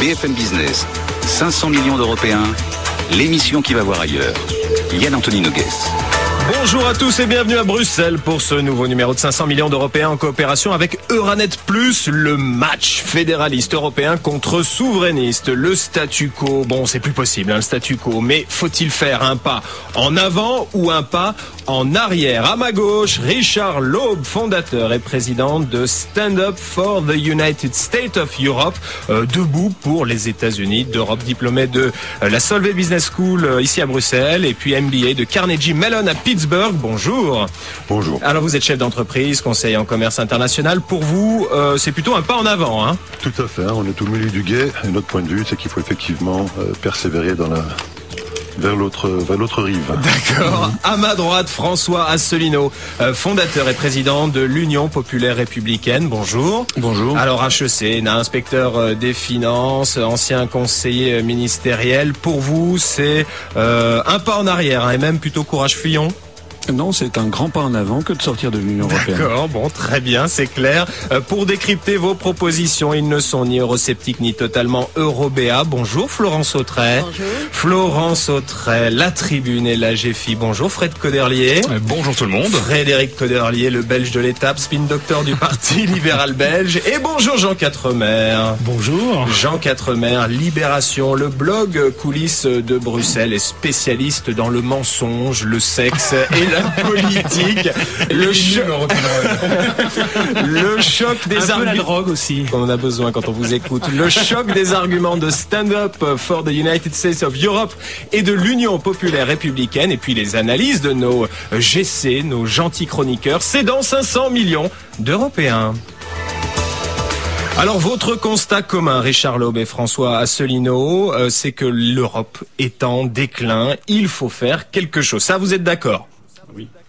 BFM Business, 500 millions d'Européens, l'émission qui va voir ailleurs. Yann Anthony Nogues. Bonjour à tous et bienvenue à Bruxelles pour ce nouveau numéro de 500 millions d'Européens en coopération avec Euranet Plus, le match fédéraliste européen contre souverainiste, le statu quo. Bon, c'est plus possible, hein, le statu quo, mais faut-il faire un pas en avant ou un pas en arrière? À ma gauche, Richard Laube, fondateur et président de Stand Up for the United States of Europe, euh, debout pour les États-Unis d'Europe, diplômé de euh, la Solvay Business School euh, ici à Bruxelles et puis MBA de Carnegie Mellon à Pittsburgh Bonjour. Bonjour. Alors vous êtes chef d'entreprise, conseiller en commerce international. Pour vous, euh, c'est plutôt un pas en avant. Hein Tout à fait. On est au milieu du guet. Et notre point de vue, c'est qu'il faut effectivement euh, persévérer dans la vers l'autre vers l'autre rive. D'accord. À ma droite, François Asselineau, euh, fondateur et président de l'Union populaire républicaine. Bonjour. Bonjour. Alors HEC, inspecteur des finances, ancien conseiller ministériel. Pour vous, c'est euh, un pas en arrière hein, et même plutôt courage fuyant. Non, c'est un grand pas en avant que de sortir de l'Union européenne. D'accord, bon, très bien, c'est clair. Euh, pour décrypter vos propositions, ils ne sont ni eurosceptiques ni totalement eurobéas. Bonjour Florence Autray. Bonjour. Florence Autray, la tribune et la GFI. Bonjour Fred Coderlier. Euh, bonjour tout le monde. Frédéric Coderlier, le belge de l'étape, spin docteur du parti libéral belge. Et bonjour Jean Quatremer. Bonjour. Jean Quatremer, Libération, le blog coulisses de Bruxelles est spécialiste dans le mensonge, le sexe et la politique. Le, cho- le choc des Un peu la arguments. drogue aussi. On en a besoin quand on vous écoute. Le choc des arguments de Stand Up for the United States of Europe et de l'Union populaire républicaine. Et puis les analyses de nos GC, nos gentils chroniqueurs. C'est dans 500 millions d'Européens. Alors votre constat commun, Richard Laube et François Asselineau, euh, c'est que l'Europe est en déclin. Il faut faire quelque chose. Ça, vous êtes d'accord?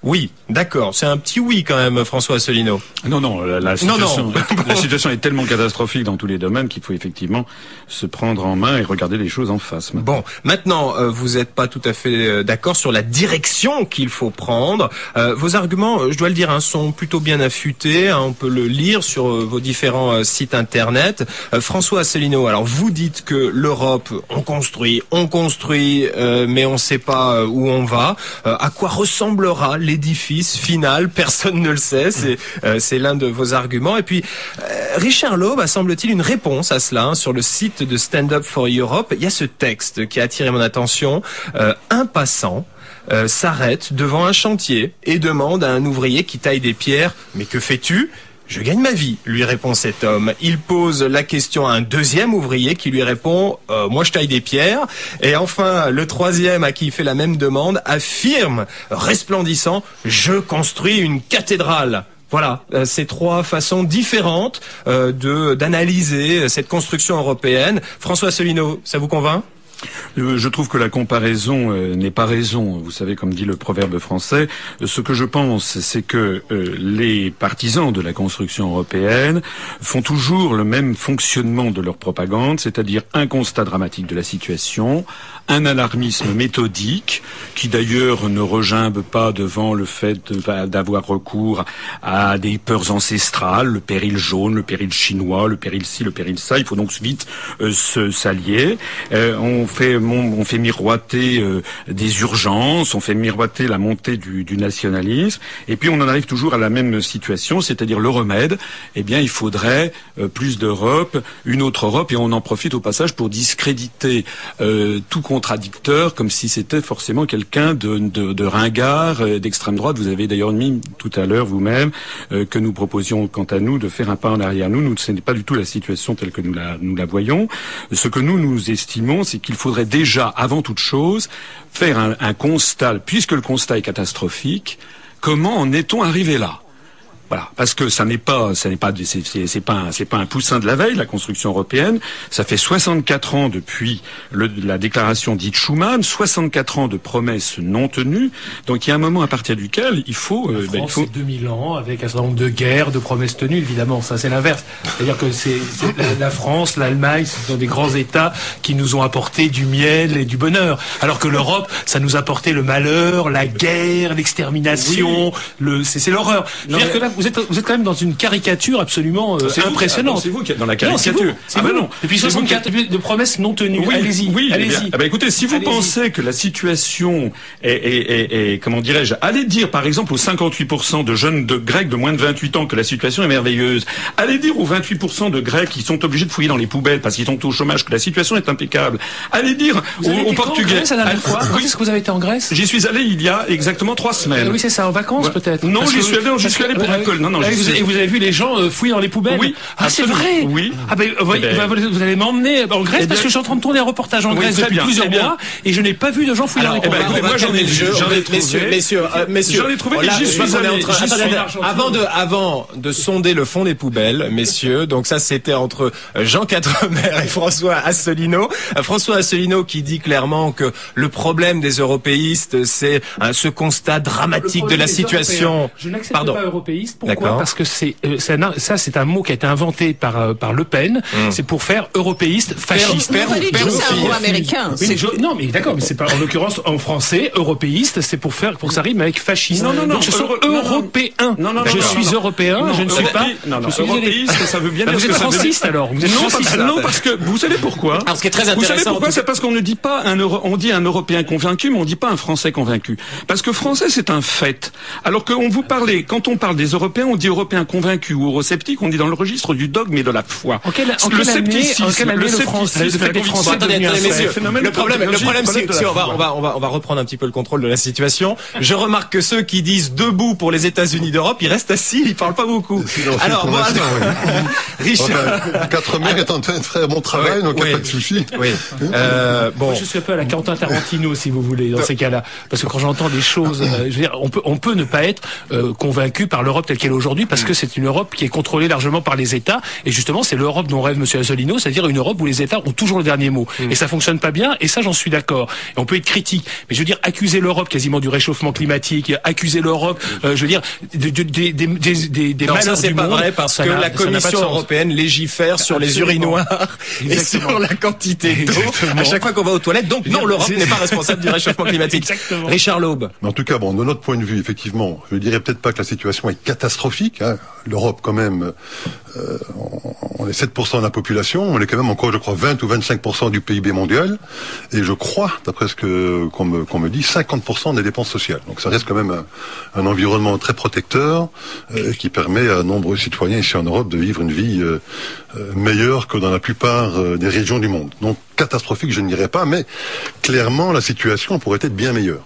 Oui. D'accord. C'est un petit oui quand même, François Asselineau. Non, non, la, situation, non. la situation est tellement catastrophique dans tous les domaines qu'il faut effectivement se prendre en main et regarder les choses en face. Bon, maintenant, euh, vous n'êtes pas tout à fait euh, d'accord sur la direction qu'il faut prendre. Euh, vos arguments, je dois le dire, hein, sont plutôt bien affûtés. hein, on peut le lire sur vos différents sites internet. François Asselineau, alors vous dites que l'Europe, on construit, on construit, mais on ne sait pas où on va. À quoi ressemblera l'édifice final Personne ne le sait. C'est euh, l'un de vos arguments. Et puis, euh, Richard Laube a, semble-t-il, une réponse à cela hein, sur le site de Stand Up for Europe. Il y a ce texte qui a attiré mon attention. Euh, un passant euh, s'arrête devant un chantier et demande à un ouvrier qui taille des pierres Mais que fais-tu? Je gagne ma vie, lui répond cet homme. Il pose la question à un deuxième ouvrier qui lui répond Euh, Moi je taille des pierres. Et enfin, le troisième à qui il fait la même demande affirme, resplendissant Je construis une cathédrale. Voilà, euh, ces trois façons différentes euh, d'analyser cette construction européenne. François Asselineau, ça vous convainc? Je trouve que la comparaison euh, n'est pas raison. Vous savez, comme dit le proverbe français, euh, ce que je pense, c'est que euh, les partisans de la construction européenne font toujours le même fonctionnement de leur propagande, c'est-à-dire un constat dramatique de la situation, un alarmisme méthodique, qui d'ailleurs ne regimbe pas devant le fait bah, d'avoir recours à des peurs ancestrales, le péril jaune, le péril chinois, le péril ci, le péril ça. Il faut donc vite euh, se s'allier. Euh, on fait miroiter euh, des urgences, on fait miroiter la montée du, nationalisme, et puis on en arrive toujours à la même situation, c'est-à-dire le remède. Eh bien, il faudrait plus d'Europe, une autre Europe, et on en profite au passage pour discréditer tout contradicteur, comme si c'était forcément quelqu'un de, de, de ringard, euh, d'extrême droite. Vous avez d'ailleurs mis tout à l'heure vous-même euh, que nous proposions, quant à nous, de faire un pas en arrière. Nous, nous ce n'est pas du tout la situation telle que nous la, voyons. Ce que nous nous estimons, c'est qu'il faudrait déjà, avant toute chose, faire un, un constat, puisque le constat est catastrophique. Comment en est-on arrivé là? Voilà, parce que ça n'est pas, ça n'est pas, c'est- pas, c'est pas un poussin de la veille, la construction européenne. Ça fait 64 ans depuis le- la déclaration dite Schuman, 64 ans de promesses non tenues. Donc il y a un moment à partir duquel il faut, euh, La ben, il France, faut. c'est 2000 ans, avec un certain nombre de guerres, de promesses tenues, évidemment. Ça, c'est l'inverse. C'est-à-dire que c'est la, la France, l'Allemagne, ce sont des grands États qui nous ont apporté du miel et du bonheur. Alors que l'Europe, ça nous a apporté le malheur, la guerre, l'extermination, le, c'est c'est l'horreur. Non, vous êtes, vous êtes quand même dans une caricature absolument euh, vous- impressionnante. ah, C'est vous qui êtes dans la Non, caricature. Ah bah vous. non. Depuis C'est vous 64 de promesses non tenues. Oui, allez-y, oui, eh bien, allez-y. eh ben, écoutez, si vous pensez que la situation est, est, est- est- comment dirais-je, allez dire par exemple aux 58% de jeunes de Grecs de moins de 28 ans que la situation est merveilleuse. Allez dire aux 28% de Grecs qui sont obligés de fouiller dans les poubelles parce qu'ils sont au chômage que la situation est impeccable. Allez dire Vous aux, avez aux été quand en Portugais. Grèce la Allez- fois Quand oui, est-ce que vous avez été en Grèce J'y suis allé il y a exactement trois semaines. Euh, Oui, c'est ça, en vacances Ouais. peut-être. Non, j'y suis allé- j'y suis allé pour euh, Non, non, ah, vous, et vous avez vu les gens euh, fouiller dans les poubelles Oui, Ah, c'est absolument. vrai Oui. Ah ben, vous, Eh ben- bah, vous- vous allez m'emmener en Grèce Eh parce bien- que je suis en train de tourner un reportage en Oui, Grèce depuis bien, plusieurs eh mois et je n'ai pas vu de gens fouiller dans les on poubelles. écoutez, moi, j'en ai- messieurs, trouvé. messieurs, euh, messieurs. J'en ai trouvé, Oh, mais j'y suis avant de, avant de sonder le fond des poubelles, messieurs. Donc ça, c'était entre Jean Quatremer et François Asselineau. Euh, François Asselineau qui dit clairement que le problème des européistes, c'est euh, ce constat dramatique de la situation. Je n'accepte pas européiste. Pourquoi D'accord. Parce que c'est euh, ça, c'est un mot qui a été inventé par euh, par Le Pen. C'est pour faire européiste, fasciste. père- père ou c'est un mot américain. Oui, mais je- non, mais d'accord, mais c'est pas en l'occurrence en français européiste, c'est pour faire pour que ça rime avec fasciste. Non, non, non, Donc je suis euro- non, non. européen. Non, non, je suis européen. Non, je ne suis pas. Non, non, je suis désolé. européiste, ça veut bien Bah, dire vous êtes que ça veut dire. ranciste alors. Non, parce, ranciste. non, parce que vous savez pourquoi Alors, ce qui est très Vous savez intéressant, pourquoi C'est parce qu'on ne dit pas un on dit un Européen convaincu, mais on dit pas un Français convaincu. Parce que Français c'est un fait. Alors qu'on vous parlait, quand on parle des Européens, on dit Européens convaincus ou eurosceptiques, on dit dans le registre du dogme et de la foi. En quelle, en le année, scepticisme, en quelle année le, scepticisme, fait français Attendez, attendez, Le problème, le problème, c'est, la on va, on va, on va, on va reprendre un petit peu le contrôle de la situation. Je remarque que ceux qui disent debout pour les États-Unis d'Europe, ils restent assis, ils parlent pas beaucoup. Alors, bon, Richard. Enfin, quatre mères est en train de faire mon travail, Ouais, donc il n'y ouais. a pas de souci. Oui. Euh, bon. Moi, je suis un peu à la Quentin Tarantino, si vous voulez, dans ces cas-là, parce que quand j'entends des choses, euh, je veux dire, on peut, on peut ne pas être euh, convaincu par l'Europe telle qu'elle est aujourd'hui, parce que c'est une Europe qui est contrôlée largement par les États, et justement, c'est l'Europe dont rêve Monsieur Azzolino, c'est-à-dire une Europe où les États ont toujours le dernier mot, et ça fonctionne pas bien, et ça, j'en suis d'accord. Et on peut être critique, mais je veux dire, accuser l'Europe quasiment du réchauffement climatique, accuser l'Europe, euh, je veux dire, de- de- des des des des, des Non, malheurs c'est du pas monde, vrai parce ça que la Commission européenne légifère sur les Absolument. urinoirs et Exactement. sur la quantité d'eau à chaque fois qu'on va aux toilettes. Donc non, l'Europe n'est pas responsable du réchauffement climatique. Exactement. Richard Laube. Mais en tout cas, bon, de notre point de vue, effectivement, je dirais peut-être pas que la situation est catastrophique. Hein. L'Europe, quand même, euh, on- est 7% de la population, on est quand même encore, je crois, 20 ou 25% du PIB mondial, et je crois, d'après ce qu'on me, me dit, 50% des dépenses sociales. Donc ça reste quand même un, un environnement très protecteur euh, qui permet à nombreux citoyens ici en Europe de vivre une vie euh, euh, meilleure que dans la plupart euh, des régions du monde. Donc catastrophique, je ne dirais pas, mais clairement, la situation pourrait être bien meilleure.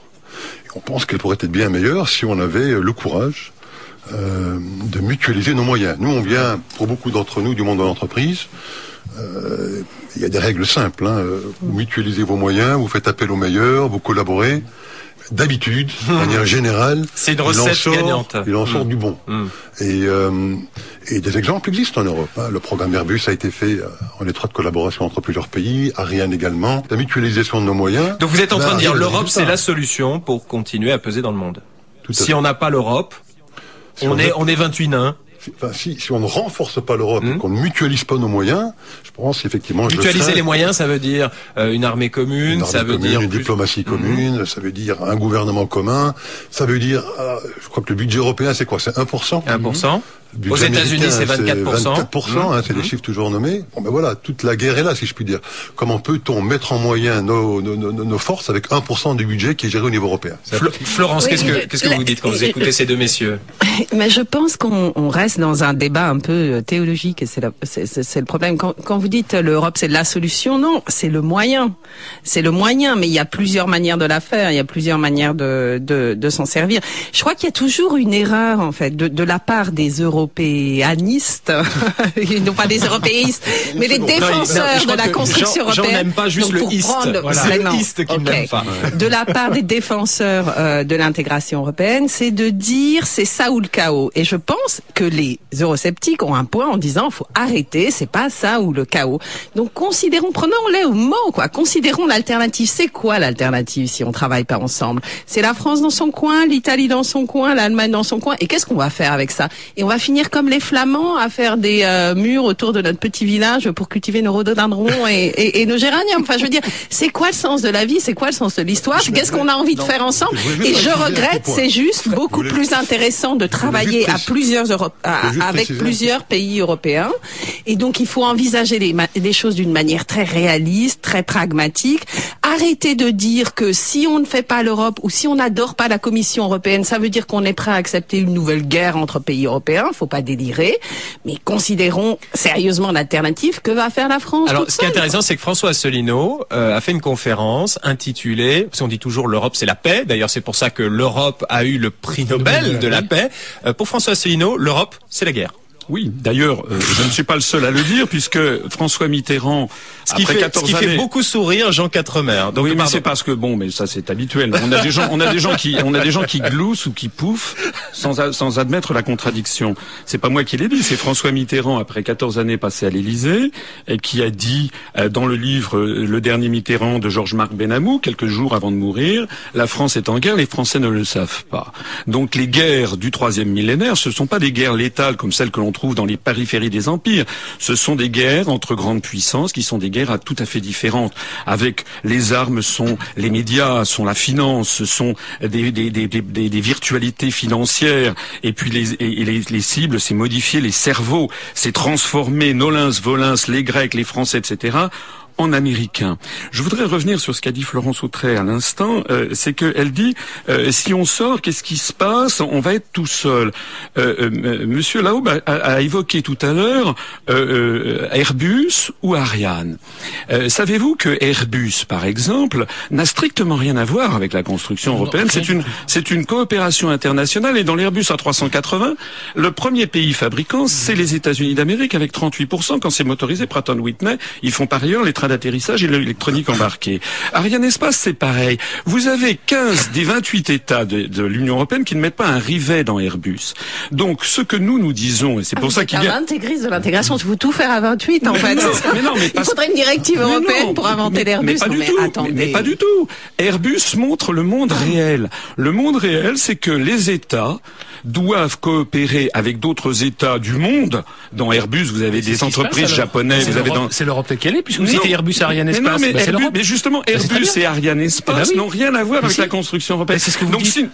On pense qu'elle pourrait être bien meilleure si on avait le courage euh, de mutualiser nos moyens. Nous, on vient, pour beaucoup d'entre nous, du monde de l'entreprise. euh, Il y a des règles simples. Hein. Vous mutualisez vos moyens, vous faites appel aux meilleurs, vous collaborez. D'habitude, de manière générale, C'est une il en recette sort- gagnante. Il en sort du bon. Mm. Et, euh, et des exemples existent en Europe. hein. Le programme Airbus a été fait en étroite collaboration entre plusieurs pays, Ariane également. La mutualisation de nos moyens. Donc vous êtes en train de dire arrive des l'Europe c'est la solution pour continuer à peser dans le monde. Tout Si on n'a pas l'Europe, on est on est 28 nains. Si, enfin, si, si on ne renforce pas l'Europe, Hmm. et qu'on ne mutualise pas nos moyens, je pense effectivement. le Mutualiser les moyens, ça veut dire euh, une armée commune, une armée ça veut commune, dire une plus- diplomatie commune, ça veut dire un gouvernement commun, ça veut dire, ah, je crois que le budget européen c'est quoi? C'est 1% 1%. Aux États-Unis, c'est 24%. 24%, hein, c'est des chiffres toujours nommés. Bon ben voilà, toute la guerre est là, si je puis dire. Comment peut-on mettre en moyen nos, nos, nos, nos forces avec 1% du budget qui est géré au niveau européen Flo- Florence, Oui, qu'est-ce que qu'est-ce que vous dites quand vous écoutez ces deux messieurs? Mais je pense qu'on on reste dans un débat un peu euh, théologique et c'est le problème. Quand, quand vous dites euh, l'Europe c'est la solution, non, c'est le moyen. C'est le moyen, mais il y a plusieurs manières de la faire, il y a plusieurs manières de, de, de s'en servir. Je crois qu'il y a toujours une erreur en fait de, de la part des européanistes, non pas des européistes, mais les. Non, défenseurs de la construction Jean- Jean européenne. n'aime pas juste le Voilà. C'est le. East qu'il Ok. n'aime pas. de la part des défenseurs euh, de l'intégration européenne, c'est de dire c'est ça ou le chaos. Et je pense que les eurosceptiques ont un point en disant faut arrêter, c'est pas ça ou le chaos. Donc considérons, prenons-les au mot quoi. Considérons l'alternative. C'est quoi l'alternative si on travaille pas ensemble? C'est la France dans son coin, l'Italie dans son coin, l'Allemagne dans son coin. Et qu'est-ce qu'on va faire avec ça? Et on va finir finir comme les Flamands à faire des euh, murs autour de notre petit village pour cultiver nos rhododendrons et, et, et nos géraniums. Enfin, je veux dire, c'est quoi le sens de la vie? C'est quoi le sens de l'histoire? Qu'est-ce qu'on a envie de faire ensemble? Et je regrette, c'est juste beaucoup plus intéressant de travailler à plusieurs Europe, à- avec préciser. plusieurs pays européens. Et donc, il faut envisager les, les choses d'une manière très réaliste, très pragmatique. Arrêtez de dire que si on ne fait pas l'Europe ou si on n'adore pas la Commission européenne, ça veut dire qu'on est prêt à accepter une nouvelle guerre entre pays européens. Faut pas délirer, mais considérons sérieusement l'alternative. Que va faire la France Alors, toute ce qui est intéressant, c'est que François Asselineau euh, a fait une conférence intitulée, parce qu'on dit toujours l'Europe c'est la paix. D'ailleurs, c'est pour ça que l'Europe a eu le prix Nobel de la paix. Euh, pour François Asselineau, l'Europe c'est la guerre. Oui, d'ailleurs, euh, je ne suis pas le seul à le dire puisque François Mitterrand, Ce qui, après fait, ce 14 qui fait beaucoup sourire Jean Quatremer. Donc, oui, mais c'est parce que bon, mais ça c'est habituel. On a des gens, on a des gens qui, on a des gens qui gloussent ou qui pouffent sans, sans admettre la contradiction. C'est pas moi qui l'ai dit, c'est François Mitterrand après 14 années passées à l'Élysée et qui a dit euh, dans le livre euh, Le dernier Mitterrand de Georges-Marc Benamou quelques jours avant de mourir, la France est en guerre, les Français ne le savent pas. Donc les guerres du troisième millénaire, ce sont pas des guerres létales comme celles que l'on trouve dans les périphéries des empires. Ce sont des guerres entre grandes puissances qui sont des guerres à tout à fait différentes. Avec les armes sont les médias, sont la finance, ce sont des, virtualités financières. Et puis les cibles, c'est modifier les cerveaux, c'est transformer Nolens, Volins, les Grecs, les Français, etc en américain. Je voudrais revenir sur ce qu'a dit Florence Autrey à l'instant. euh, c'est qu'elle dit euh, si on sort, qu'est-ce qui se passe? On va être tout seul. Euh, euh, Monsieur Laube a, a- a évoqué tout à l'heure euh, euh, Airbus ou Ariane. Euh, Savez-vous que Airbus, par exemple, n'a strictement rien à voir avec la construction européenne? C'est une c'est une coopération internationale et dans l'Airbus A380, le premier pays fabricant, c'est les États-Unis d'Amérique avec 38%. Quand c'est motorisé, Pratt Whitney, ils font par ailleurs les d'atterrissage et l'électronique embarquée. Ariane Espace, c'est pareil. Vous avez 15 des 28 États de, de l'Union européenne qui ne mettent pas un rivet dans Airbus. Donc, ce que nous nous disons, et c'est Ah, pour ça qu'il un y a... intégriste de l'intégration, tu veux tout faire à 28 en Mais fait. non, mais non, mais Il faudrait une directive Mais européenne non, pour inventer l'Airbus. Mais pas Non, du mais. Mais, mais pas du tout. Airbus montre le monde réel. Le monde réel, c'est que les États doivent coopérer avec d'autres États du monde. Dans Airbus, vous avez des entreprises passe, japonaises, C'est l'Europe- dans C'est l'Europe telle qu'elle est, puisque vous Non. citez Airbus Ariane mais non, Espace. mais, Bah, Airbus- mais justement, Airbus et Ariane Espace Eh ben oui. n'ont rien à voir Mais avec si. la construction européenne. C'est ce que vous Donc, dites. si-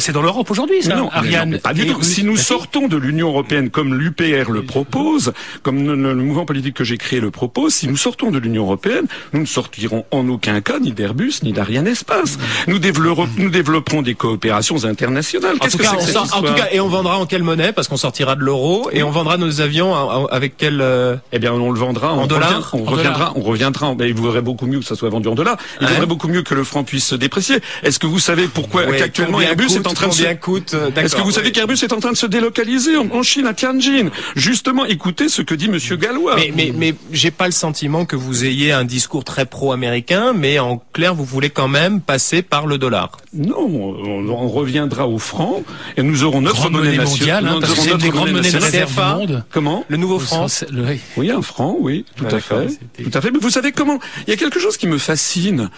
c'est dans l'Europe aujourd'hui, ça. non, Ariane. pas du tout. Si nous sortons de l'Union européenne comme l'UPR le propose, comme le, mouvement politique que j'ai créé le propose, si nous sortons de l'Union européenne, nous ne sortirons en aucun cas ni d'Airbus ni d'Ariane Espace. Nous développerons, nous développerons des coopérations internationales. En tout, que cas, c'est on que cette sort- en tout histoire cas, et on vendra en quelle monnaie? Parce qu'on sortira de l'euro et on vendra nos avions avec quel euh, Eh bien, on le vendra En dollars revient- on En reviendra, dollars. on reviendra. Mais il vaudrait beaucoup mieux que ça soit vendu en dollars. Il vaudrait beaucoup mieux que le franc puisse se déprécier. Est-ce que vous savez pourquoi ouais, qu'actuellement combien Airbus coûte, est en train de se coûte euh, Est-ce que vous savez qu'Airbus est en train de se délocaliser en, en Chine, à Tianjin? Justement, écoutez ce que dit Monsieur Gallois. Mais, mais, mais j'ai pas le sentiment que vous ayez un discours très pro-américain, mais en clair, vous voulez quand même passer par le dollar. Non, on, on reviendra au franc et nous aurons notre Grande monnaie monnaie mondiale, hein, nous parce notre des grandes monnaie monnaies de nationale. réserve CFA. du monde. Comment? Le nouveau franc. oui. Un franc, oui, tout à fait, tout à fait. Vous savez comment? Il y a quelque chose qui me fascine.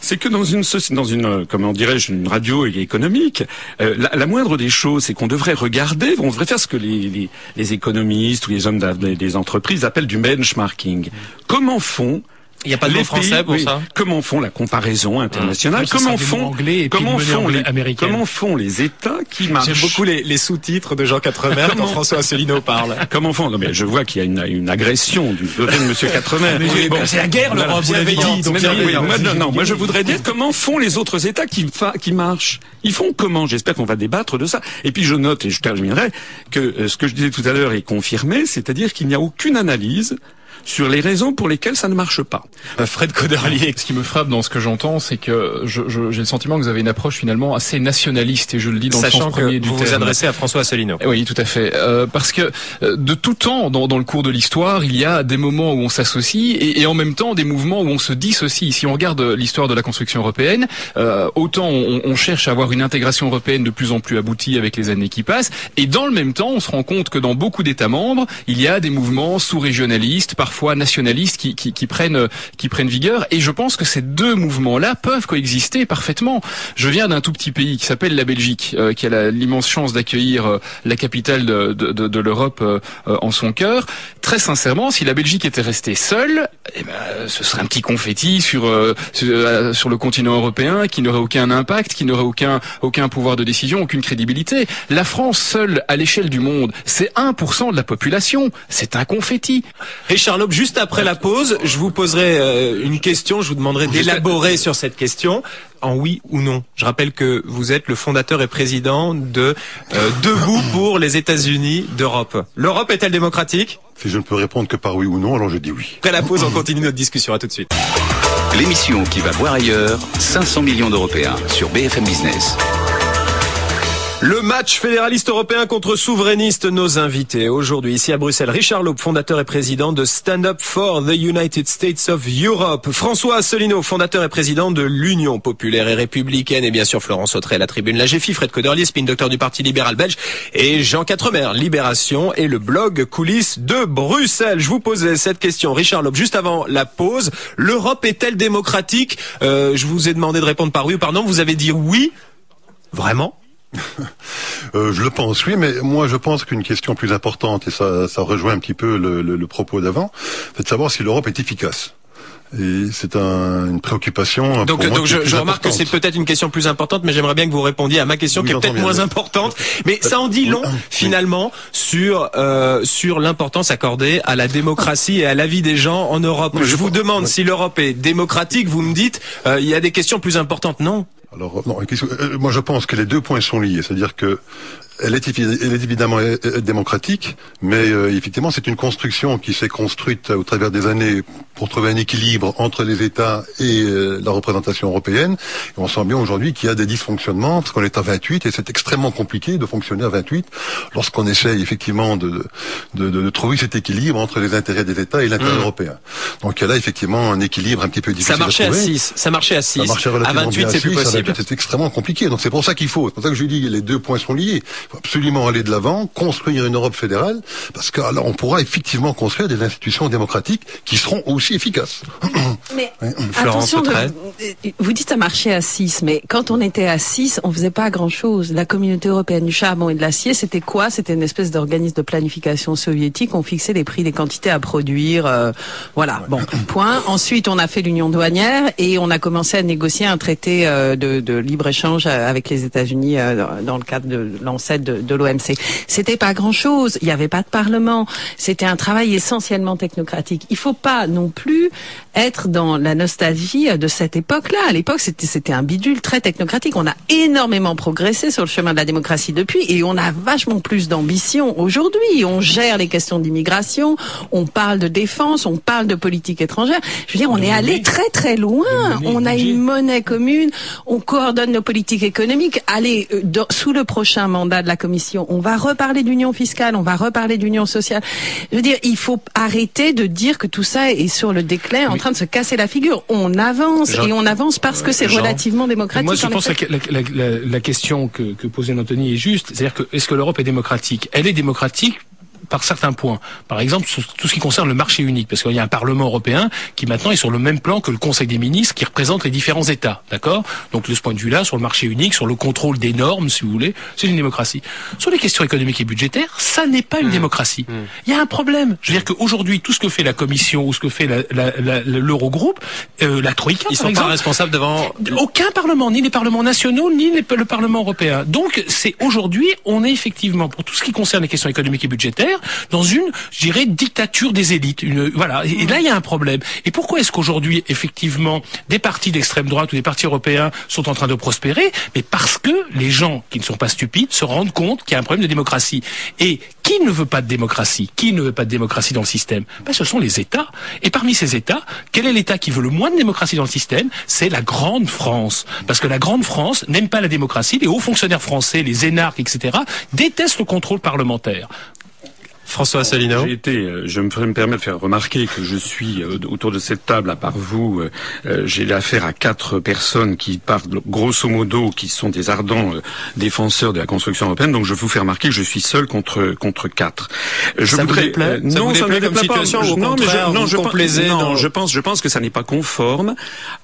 C'est que dans une dans une euh, comment dirais-je une radio économique, euh, la, moindre des choses, c'est qu'on devrait regarder, on devrait faire ce que les, les, les économistes ou les hommes des entreprises appellent du benchmarking. Comment font Il n'y a pas de les mot français pays, pour oui, ça Comment font la comparaison internationale ça, Comment font anglais comment font les américaine. comment font les États qui marchent J'aime beaucoup les, les sous-titres de Jean Quatremer quand François Asselineau parle. Comment font Non mais je vois qu'il y a une, une agression du côté de Monsieur Quatremer. Mais oui, bah, c'est la guerre, Voilà. l'Europe, vous l'avez dit. Donc, non, oui, rien. moi, non, non, moi je voudrais dire comment font les autres États qui, qui marchent. Ils font comment J'espère qu'on va débattre de ça. Et puis je note et je terminerai que euh, ce que je disais tout à l'heure est confirmé, c'est-à-dire qu'il n'y a aucune analyse sur les raisons pour lesquelles ça ne marche pas. Euh, Fred Coderlier. Ce qui me frappe dans ce que j'entends, c'est que je- je- j'ai le sentiment que vous avez une approche finalement assez nationaliste, et je le dis dans le Sachant sens premier que du vous vous adressez à François Asselineau. Eh Oui, tout à fait. Euh, parce que euh, de tout temps, dans, dans le cours de l'histoire, il y a des moments où on s'associe et, et en même temps des mouvements où on se dissocie. Si on regarde l'histoire de la construction européenne, euh, autant on, on cherche à avoir une intégration européenne de plus en plus aboutie avec les années qui passent, et dans le même temps, on se rend compte que dans beaucoup d'États membres, il y a des mouvements sous-régionalistes, parfois nationalistes qui, prennent qui prennent vigueur. Et je pense que ces deux mouvements-là peuvent coexister parfaitement. Je viens d'un tout petit pays qui s'appelle la Belgique, euh, qui a l'immense chance d'accueillir euh, la capitale de, de, l'Europe euh, en son cœur. Très sincèrement, si la Belgique était restée seule, eh ben, ce serait un petit confetti sur sur, sur le continent européen qui n'aurait aucun impact, qui n'aurait aucun aucun pouvoir de décision, aucune crédibilité. La France seule, à l'échelle du monde, c'est 1% de la population. C'est un confetti. Richard Loeb, juste après la pause, je vous poserai euh, une question, je vous demanderai d'élaborer sur cette question en oui ou non. Je rappelle que vous êtes le fondateur et président de euh, Debout pour les États-Unis d'Europe. L'Europe est-elle démocratique? Si je ne peux répondre que par oui ou non, alors je dis oui. Après la pause, on continue notre discussion. À tout de suite. L'émission qui va voir ailleurs, 500 millions d'Européens sur BFM Business. Le match fédéraliste européen contre souverainiste, nos invités aujourd'hui ici à Bruxelles. Richard Loeb, fondateur et président de Stand Up for the United States of Europe. François Asselineau, fondateur et président de l'Union populaire et républicaine. Et bien sûr Florence Autrey, la tribune La GFI, Fred Coderlier, spin docteur du Parti libéral belge. Et Jean Quatremer, Libération et le blog Coulisses de Bruxelles. Je vous posais cette question, Richard Loeb, juste avant la pause. L'Europe est-elle démocratique? Euh, Je vous ai demandé de répondre par oui ou par non. Vous avez dit oui. Vraiment? Euh, je le pense, oui, mais moi je pense qu'une question plus importante, et ça, rejoint un petit peu le, le, le propos d'avant, c'est de savoir si l'Europe est efficace. Et c'est un, une préoccupation. Donc, donc je, je remarque que c'est peut-être une question plus importante, mais j'aimerais bien que vous répondiez à ma question, qui est peut-être moins importante. Mais ça en dit long, finalement, sur euh, sur l'importance accordée à la démocratie et à la vie des gens en Europe. je, vous demande si l'Europe est démocratique. Vous me dites, euh, il y a des questions plus importantes. Non? Alors, non, euh, moi je pense que les deux points sont liés. C'est-à-dire que elle est, elle est évidemment euh, euh, démocratique, mais euh, effectivement, c'est une construction qui s'est construite au travers des années pour trouver un équilibre entre les États et la représentation européenne. Et on sent bien aujourd'hui qu'il y a des dysfonctionnements, parce qu'on est à 28, et c'est extrêmement compliqué de fonctionner à 28 lorsqu'on essaye effectivement de, de, de, trouver cet équilibre entre les intérêts des États et l'intérêt mmh. européen. Donc il y a là effectivement un équilibre un petit peu difficile ça marchait à, 6, ça marchait à 6, à 28 c'est plus possible. C'est extrêmement compliqué, donc c'est pour ça qu'il faut, c'est pour ça que je dis les deux points sont liés faut absolument aller de l'avant, construire une Europe fédérale, parce que alors on pourra effectivement construire des institutions démocratiques qui seront aussi efficaces. Mais attention, vous dites ça marchait à 6, mais quand on était à 6, on faisait pas grand-chose. La communauté européenne du charbon et de l'acier, c'était quoi? C'était une espèce d'organisme de planification soviétique. On fixait les prix des quantités à produire. Euh, voilà, bon, point. Ensuite, on a fait l'union douanière et on a commencé à négocier un traité euh, de, de libre-échange avec les États-Unis euh, dans le cadre de l'ancêtre de, de l'OMC. C'était pas grand-chose. Il n'y avait pas de parlement. C'était un travail essentiellement technocratique. Il faut pas non plus être dans la nostalgie de cette époque-là. À l'époque, c'était c'était un bidule très technocratique. On a énormément progressé sur le chemin de la démocratie depuis, et on a vachement plus d'ambition aujourd'hui. On gère les questions d'immigration, on parle de défense, on parle de politique étrangère. Je veux dire, on est allé très très loin. On a une monnaie commune, on coordonne nos politiques économiques. Allez, euh, sous le prochain mandat de la Commission. On va reparler d'union fiscale, on va reparler d'union sociale. Je veux dire, il faut arrêter de dire que tout ça est sur le déclin, en train de se casser la figure. On avance et on avance parce que c'est relativement démocratique. Moi, je pense que la, la, la, question que, que posait Anthony est juste. C'est-à-dire que est-ce que l'Europe est démocratique? Elle est démocratique par certains points. Par exemple, tout ce qui concerne le marché unique, parce qu'il y a un Parlement européen qui maintenant est sur le même plan que le Conseil des ministres, qui représente les différents États, d'accord? Donc de ce point de vue-là, sur le marché unique, sur le contrôle des normes, si vous voulez, c'est une démocratie. Sur les questions économiques et budgétaires, ça n'est pas une mmh. démocratie. Mmh. Il y a un problème. Je veux dire qu'aujourd'hui, tout ce que fait la Commission ou ce que fait l'Eurogroupe, euh, la Troïka, ils sont exemple, pas responsables devant aucun Parlement, ni les parlements nationaux, ni les, le Parlement européen. Donc c'est aujourd'hui, on est effectivement pour tout ce qui concerne les questions économiques et budgétaires dans une, je dirais, dictature des élites. Une, voilà. Et, là, il y a un problème. Et pourquoi est-ce qu'aujourd'hui, effectivement, des partis d'extrême droite ou des partis européens sont en train de prospérer? Mais parce que les gens qui ne sont pas stupides se rendent compte qu'il y a un problème de démocratie. Et qui ne veut pas de démocratie? Qui ne veut pas de démocratie dans le système? Ben, Ce sont les États. Et parmi ces États, quel est l'État qui veut le moins de démocratie dans le système? C'est la grande France. Parce que la grande France n'aime pas la démocratie. Les hauts fonctionnaires français, les énarques, etc., détestent le contrôle parlementaire. François Asselineau. J'ai été, euh, je me permets de faire remarquer que je suis euh, autour de cette table, à part vous, euh, j'ai affaire à quatre personnes qui parlent grosso modo, qui sont des ardents euh, défenseurs de la construction européenne. Donc je vous fais remarquer que je suis seul contre contre quatre. Je Ça vous voudrais, déplaît euh, Ça non, vous ça me déplaît comme déplaît pas. situation ou au non, mais je, non, vous je pense- non, dans- je pense, je pense que ça n'est pas conforme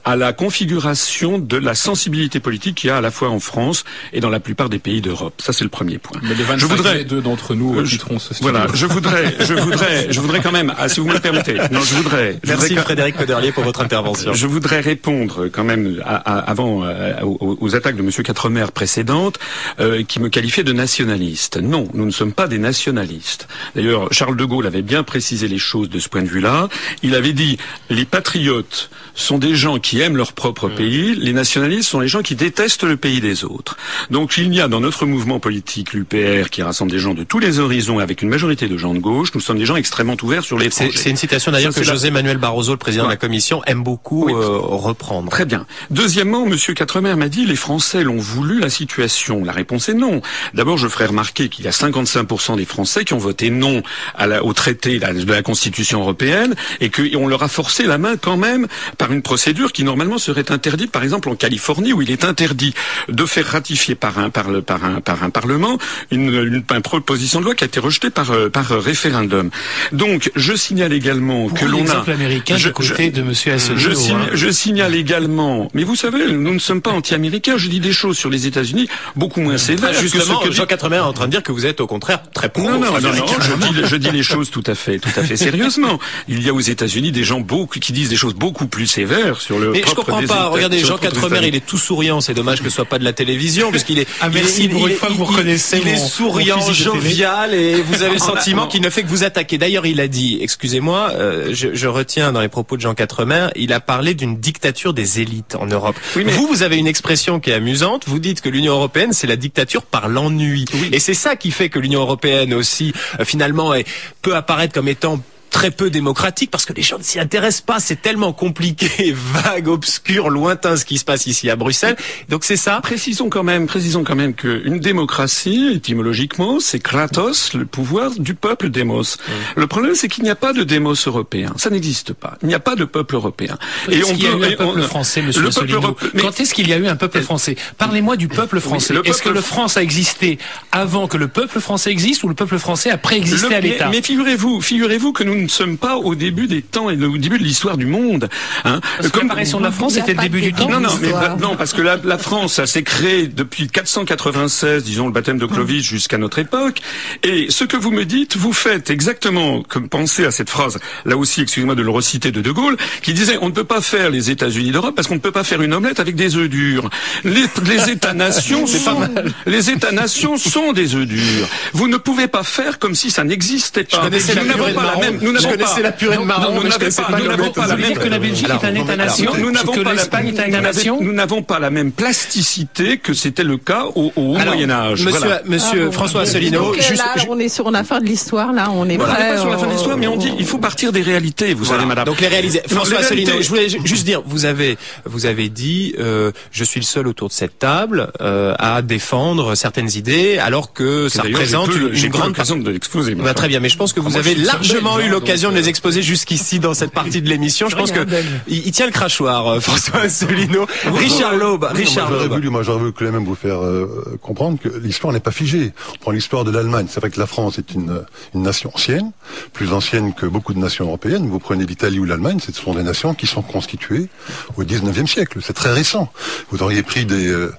à la configuration de la sensibilité politique qu'il y a à la fois en France et dans la plupart des pays d'Europe. Ça, c'est le premier point. Mais les 25 je voudrais, deux d'entre nous euh, je- quitteront ce studio. voilà, je voudrais, je voudrais, je voudrais quand même, ah, si vous me le permettez, non, je voudrais, je Merci voudrais- Frédéric Coderlier pour votre intervention. je voudrais répondre quand même à- à- avant euh, aux, aux attaques de Monsieur Quatremer précédentes, euh, qui me qualifiait de nationaliste. Non, nous ne sommes pas des nationalistes. D'ailleurs, Charles de Gaulle avait bien précisé les choses de ce point de vue-là. Il avait dit les patriotes sont des gens qui aiment leur propre pays, les nationalistes sont les gens qui détestent le pays des autres. Donc il y a dans notre mouvement politique, l'UPR, qui rassemble des gens de tous les horizons avec une majorité de gens de gauche, nous sommes des gens extrêmement ouverts sur l'étranger. c'est une citation d'ailleurs que la- José Manuel Barroso, le président de la. Commission, aime beaucoup Oui. euh, reprendre. Très bien. Deuxièmement, Monsieur Quatremer m'a dit les Français l'ont voulu la situation. La réponse est non. D'abord, je ferai remarquer qu'il y a 55% des Français qui ont voté non à la- au traité de la Constitution européenne et qu'on leur a forcé la main quand même par une procédure qui normalement serait interdite, par exemple en Californie où il est interdit de faire ratifier par un par le par un par un parlement une, une, une proposition de loi qui a été rejetée par euh, par référendum. Donc, je signale également que l'on a américain je- côté de Monsieur Asselineau. je, hein. je signale également, mais vous savez, nous ne sommes pas anti-américains. Je dis des choses sur les États-Unis beaucoup moins sévères que Justement, ce que dit- Jean Quatremer est en train de dire que vous êtes au contraire très pro. non, non, non, non, je dis, je dis les choses tout à fait, tout à fait sérieusement. Il y a aux États-Unis des gens beaucoup qui disent des choses beaucoup plus sévères sur le. Mais je comprends des pas. États- Regardez, Jean Quatremer, il est tout souriant. C'est dommage que ce soit pas de la télévision, parce qu'il est. Ah, merci il pour il une fois que vous il- reconnaissez Il est souriant, jovial, et vous avez le Ah, sentiment qu'il ne fait que vous attaquer. D'ailleurs, il a dit, excusez-moi, euh, je, je retiens dans les propos de Jean Quatremer, il a parlé d'une dictature des élites en Europe. Oui, mais- Vous, vous avez une expression qui est amusante. Vous dites que l'Union européenne, c'est la dictature par l'ennui. Et c'est ça qui fait que l'Union européenne aussi, euh, finalement, est- peut apparaître comme étant très peu démocratique parce que les gens ne s'y intéressent pas. C'est tellement compliqué, vague, obscur, lointain ce qui se passe ici à Bruxelles. Donc c'est ça. Précisons quand même, précisons quand même qu'une démocratie, étymologiquement, c'est kratos, le pouvoir du peuple démos. Le problème, c'est qu'il n'y a pas de démos européen. Ça n'existe pas. Il n'y a pas de peuple européen. Y a eu un et peuple on- français, Monsieur le peuple européen- mais- Quand est-ce qu'il y a eu un peuple français? Parlez-moi du peuple français. Est-ce que le France a existé avant que le peuple français existe ou le peuple français a préexisté Le- à l'État? Mais, mais figurez-vous, figurez-vous que nous ne sommes pas au début des temps et au début de l'histoire du monde. Hein. Parce que l'apparition de la France Il y a était le début du temps. Non, non, mais non, parce que la, la France, ça s'est créé depuis 496, disons le baptême de Clovis jusqu'à notre époque. Et ce que vous me dites, vous faites exactement comme penser à cette phrase, là aussi, excusez-moi de le reciter de De Gaulle, qui disait on ne peut pas faire les États-Unis d'Europe parce qu'on ne peut pas faire une omelette avec des œufs durs. Les, les États-nations sont, les États-nations sont des œufs durs. Vous ne pouvez pas faire comme si ça n'existait pas. Nous n'avons la même, nous Je connaissais pas- la purée de Non, marron, mais je n'avons connaissais pas, pas nous l'omelette n'avons pas aux la Vous œufs voulez même dire que la Belgique Alors, est un État-nation nous n'avons que pas la- l'Espagne est un État-nation Nous n'avons pas la même plasticité que c'était le cas au, au Haut Alors, Moyen Âge. Monsieur, Voilà. monsieur Ah. François Asselineau, euh, juste, on est sur la fin de l'histoire, là, on est prêt. sur la fin de l'histoire, mais on dit il faut partir des réalités, vous savez, madame. Donc les réalités. Non, François Asselineau, je voulais ju- juste dire, vous avez, vous avez dit, euh, je suis le seul autour de cette table euh, à défendre certaines idées, alors que ça j'ai représente une, j'ai grande l'occasion de l'exposer. Bah, très bien, mais je pense que vous moi, avez largement eu hein, l'occasion de les euh, exposer jusqu'ici dans cette partie de l'émission. Je pense que il, il tient le crachoir, euh, François Asselineau. Richard Laube, Richard moi, j'aurais Laube. voulu, moi, j'aurais voulu quand même vous faire euh, comprendre que l'histoire n'est pas figée. On prend l'histoire de l'Allemagne. C'est vrai que la France est une, une nation ancienne, plus ancienne que beaucoup de nations européennes. Vous prenez l'Italie ou l'Allemagne, ce sont des nations qui sont constituées au 19e siècle. C'est très récent. Vous auriez pris des... euh,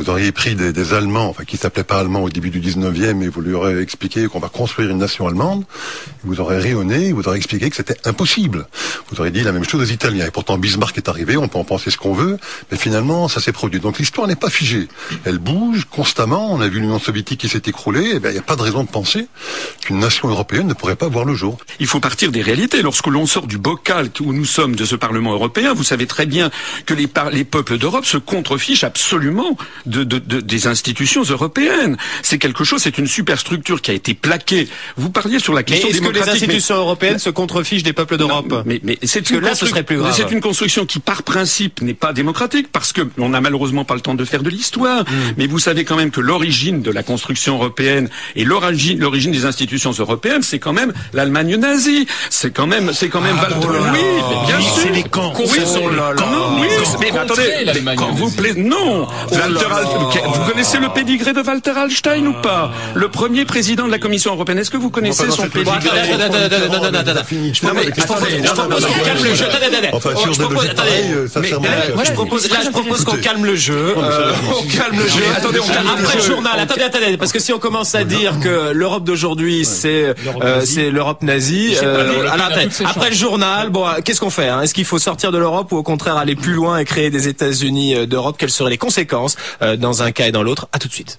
vous auriez pris des, Allemands, enfin qui s'appelaient pas Allemands au début du 19e, et vous lui aurez expliqué qu'on va construire une nation allemande, vous aurez rayonné, vous aurez expliqué que c'était impossible. Vous aurez dit la même chose aux Italiens. Et pourtant Bismarck est arrivé, on peut en penser ce qu'on veut, mais finalement ça s'est produit. Donc l'histoire n'est pas figée. Elle bouge constamment. On a vu l'Union soviétique qui s'est écroulée. Eh il n'y a pas de raison de penser qu'une nation européenne ne pourrait pas voir le jour. Il faut partir des réalités. Lorsque l'on sort du bocal où nous sommes de ce Parlement européen, vous savez très bien que les peuples d'Europe se contrefichent absolument de, de, de- des institutions européennes. C'est quelque chose, c'est une superstructure qui a été plaquée. Vous parliez sur la Mais question est-ce que les démocratique. mais- institutions européennes se contrefichent des peuples d'Europe? mais, mais c'est que une là, ce serait plus grave. C'est une construction qui, par principe, n'est pas démocratique parce que on n'a malheureusement pas le temps de faire de l'histoire. Hmm. Mais vous savez quand même que l'origine de la construction européenne et l'origine, l'origine des institutions européennes, c'est quand même l'Allemagne nazie. C'est quand même, c'est quand même. Ah, Walter- oh là là. oui, mais bien Oui, sûr. c'est les camps. Oui, les les camps. camps. Oui, mais, mais attendez, l'Allemagne quand vous plaît, non. Walter Hall- vous connaissez le pédigré de Walter Hallstein ou pas? Le premier président de la Commission européenne. Est-ce que vous connaissez son pédigré? je propose, Oh, euh, euh, là, je propose qu'on calme le jeu. Euh, on calme le jeu. Attendez, on calme le Après le journal, attendez, attendez, parce que si on commence à dire que l'Europe d'aujourd'hui, c'est euh, c'est l'Europe nazie, euh, après le journal, bon, euh, qu'est-ce qu'on fait hein? Est-ce qu'il faut sortir de l'Europe ou au contraire aller plus loin et créer des États-Unis euh, d'Europe? Quelles seraient les conséquences? Euh, dans un cas et dans l'autre À tout de suite.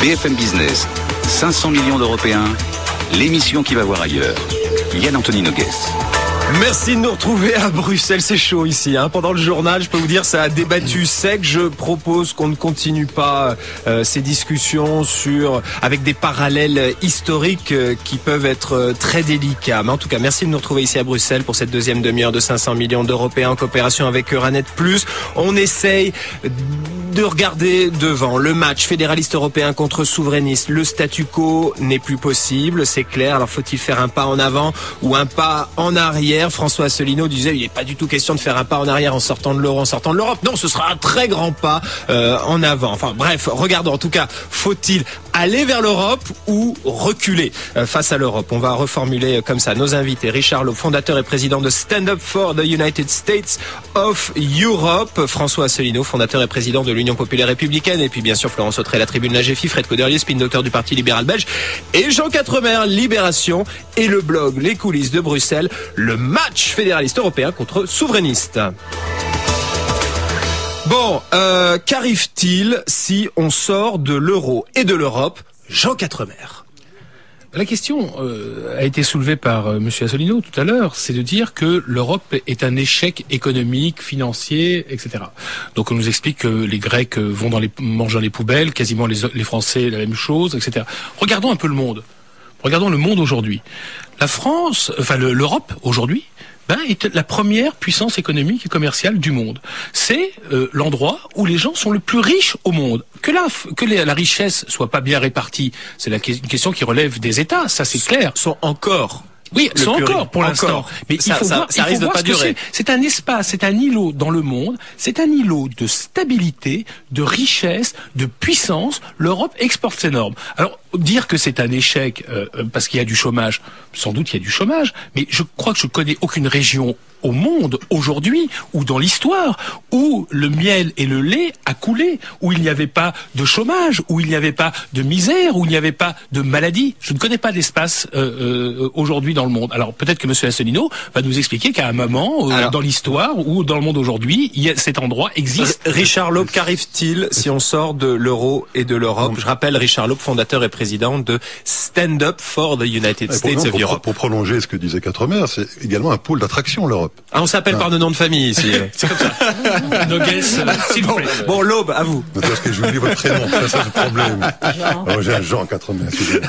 BFM Business, 500 millions d'Européens, l'émission qui va voir ailleurs. Yann Anthony Nogues. Merci de nous retrouver à Bruxelles, c'est chaud ici. Hein. Pendant le journal, je peux vous dire, ça a débattu sec. Je propose qu'on ne continue pas euh, ces discussions sur avec des parallèles historiques euh, qui peuvent être euh, très délicats. Mais en tout cas, merci de nous retrouver ici à Bruxelles pour cette deuxième demi-heure de 500 millions d'Européens en coopération avec Euranet Plus. On essaye de regarder devant le match fédéraliste européen contre souverainiste. Le statu quo n'est plus possible, c'est clair. Alors faut-il faire un pas en avant ou un pas en arrière? François Asselineau disait il n'est pas du tout question de faire un pas en arrière en sortant de l'euro, en sortant de l'Europe. Non, ce sera un très grand pas euh, en avant. Enfin bref, regardons. En tout cas, faut-il aller vers l'Europe ou reculer euh, face à l'Europe On va reformuler euh, comme ça nos invités. Richard Loeb, fondateur et président de Stand Up for the United States of Europe. François Asselineau, fondateur et président de l'Union populaire républicaine. Et puis bien sûr Florence Autré, la tribune La GFI, Fred Cauderlier, spin docteur du Parti libéral belge. Et Jean Quatremer, Libération. Et le blog Les coulisses de Bruxelles, le match fédéraliste européen contre souverainiste. Bon, euh, qu'arrive-t-il si on sort de l'euro et de l'Europe Jean Quatremer? La question euh, a été soulevée par euh, Monsieur Asselineau tout à l'heure, c'est de dire que l'Europe est un échec économique, financier, etc. Donc on nous explique que les Grecs euh, vont dans les mangent dans les poubelles, quasiment les, les Français la même chose, etc. Regardons un peu le monde. Regardons le monde aujourd'hui. La France, enfin le- l'Europe aujourd'hui, ben, est la première puissance économique et commerciale du monde. C'est euh, l'endroit où les gens sont le plus riches au monde. Que la, que les- la richesse soit pas bien répartie, c'est la que- une question qui relève des États, ça c'est clair. Sont encore Oui, c'est encore pour l'instant. Mais Ça- il faut ça- voir, ça il faut risque de pas durer. c'est. C'est un espace, c'est un îlot dans le monde, c'est un îlot de stabilité, de richesse, de puissance. L'Europe exporte ses normes. Alors, dire que c'est un échec euh, euh, parce qu'il y a du chômage, sans doute il y a du chômage, mais je crois que je connais aucune région au monde aujourd'hui ou dans l'histoire où le miel et le lait a coulé, où il n'y avait pas de chômage, où il n'y avait pas de misère, où il n'y avait pas de maladie. Je ne connais pas d'espace euh, euh, aujourd'hui dans le monde. Alors peut-être que M. Asselineau va nous expliquer qu'à un moment euh, Alors- dans l'histoire ou dans le monde aujourd'hui, il y a- cet endroit existe. Richard Loeb, qu'arrive-t-il si on sort de l'euro et de l'Europe? Je rappelle Richard Loeb, fondateur et président de Stand Up for the United pour, States of pour- Europe. pour prolonger ce que disait Quatremer, c'est également un pôle d'attraction, l'Europe. Ah, on s'appelle par nos noms de famille ici. Nogues, euh, s'il vous plaît. bon, Loeb, à vous. C'est parce que votre prénom, c'est ça le problème. Alors, j'ai un Jean 80. excusez-moi.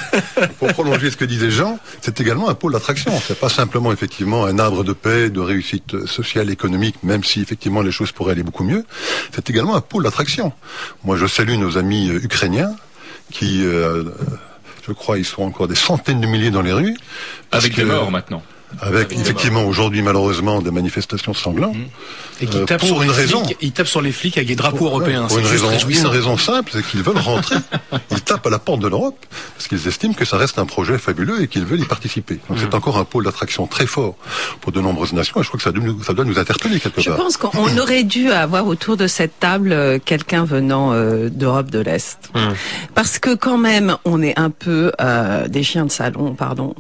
Pour prolonger ce que disait Jean, c'est également un pôle d'attraction. C'est pas simplement effectivement un arbre de paix, de réussite sociale, économique, même si effectivement les choses pourraient aller beaucoup mieux. C'est également un pôle d'attraction. Moi, je salue nos amis euh, ukrainiens qui, euh, je crois, ils sont encore des centaines de milliers dans les rues. Avec des que- morts maintenant. Avec effectivement aujourd'hui malheureusement des manifestations sanglantes. Et qui Euh, tape pour sur une les raison. flics, il tape sur les flics avec des drapeaux européens. Pour une raison, réjouissant. une raison simple, c'est qu'ils veulent rentrer. Ils tapent à la porte de l'Europe parce qu'ils estiment que ça reste un projet fabuleux et qu'ils veulent y participer. Donc Mm. c'est encore un pôle d'attraction très fort pour de nombreuses nations et je crois que ça doit nous, ça doit nous interpeller quelque Je part. pense qu'on aurait dû avoir autour de cette table euh, quelqu'un venant euh, d'Europe de l'Est. Parce que quand même, on est un peu euh, des chiens de salon, pardon.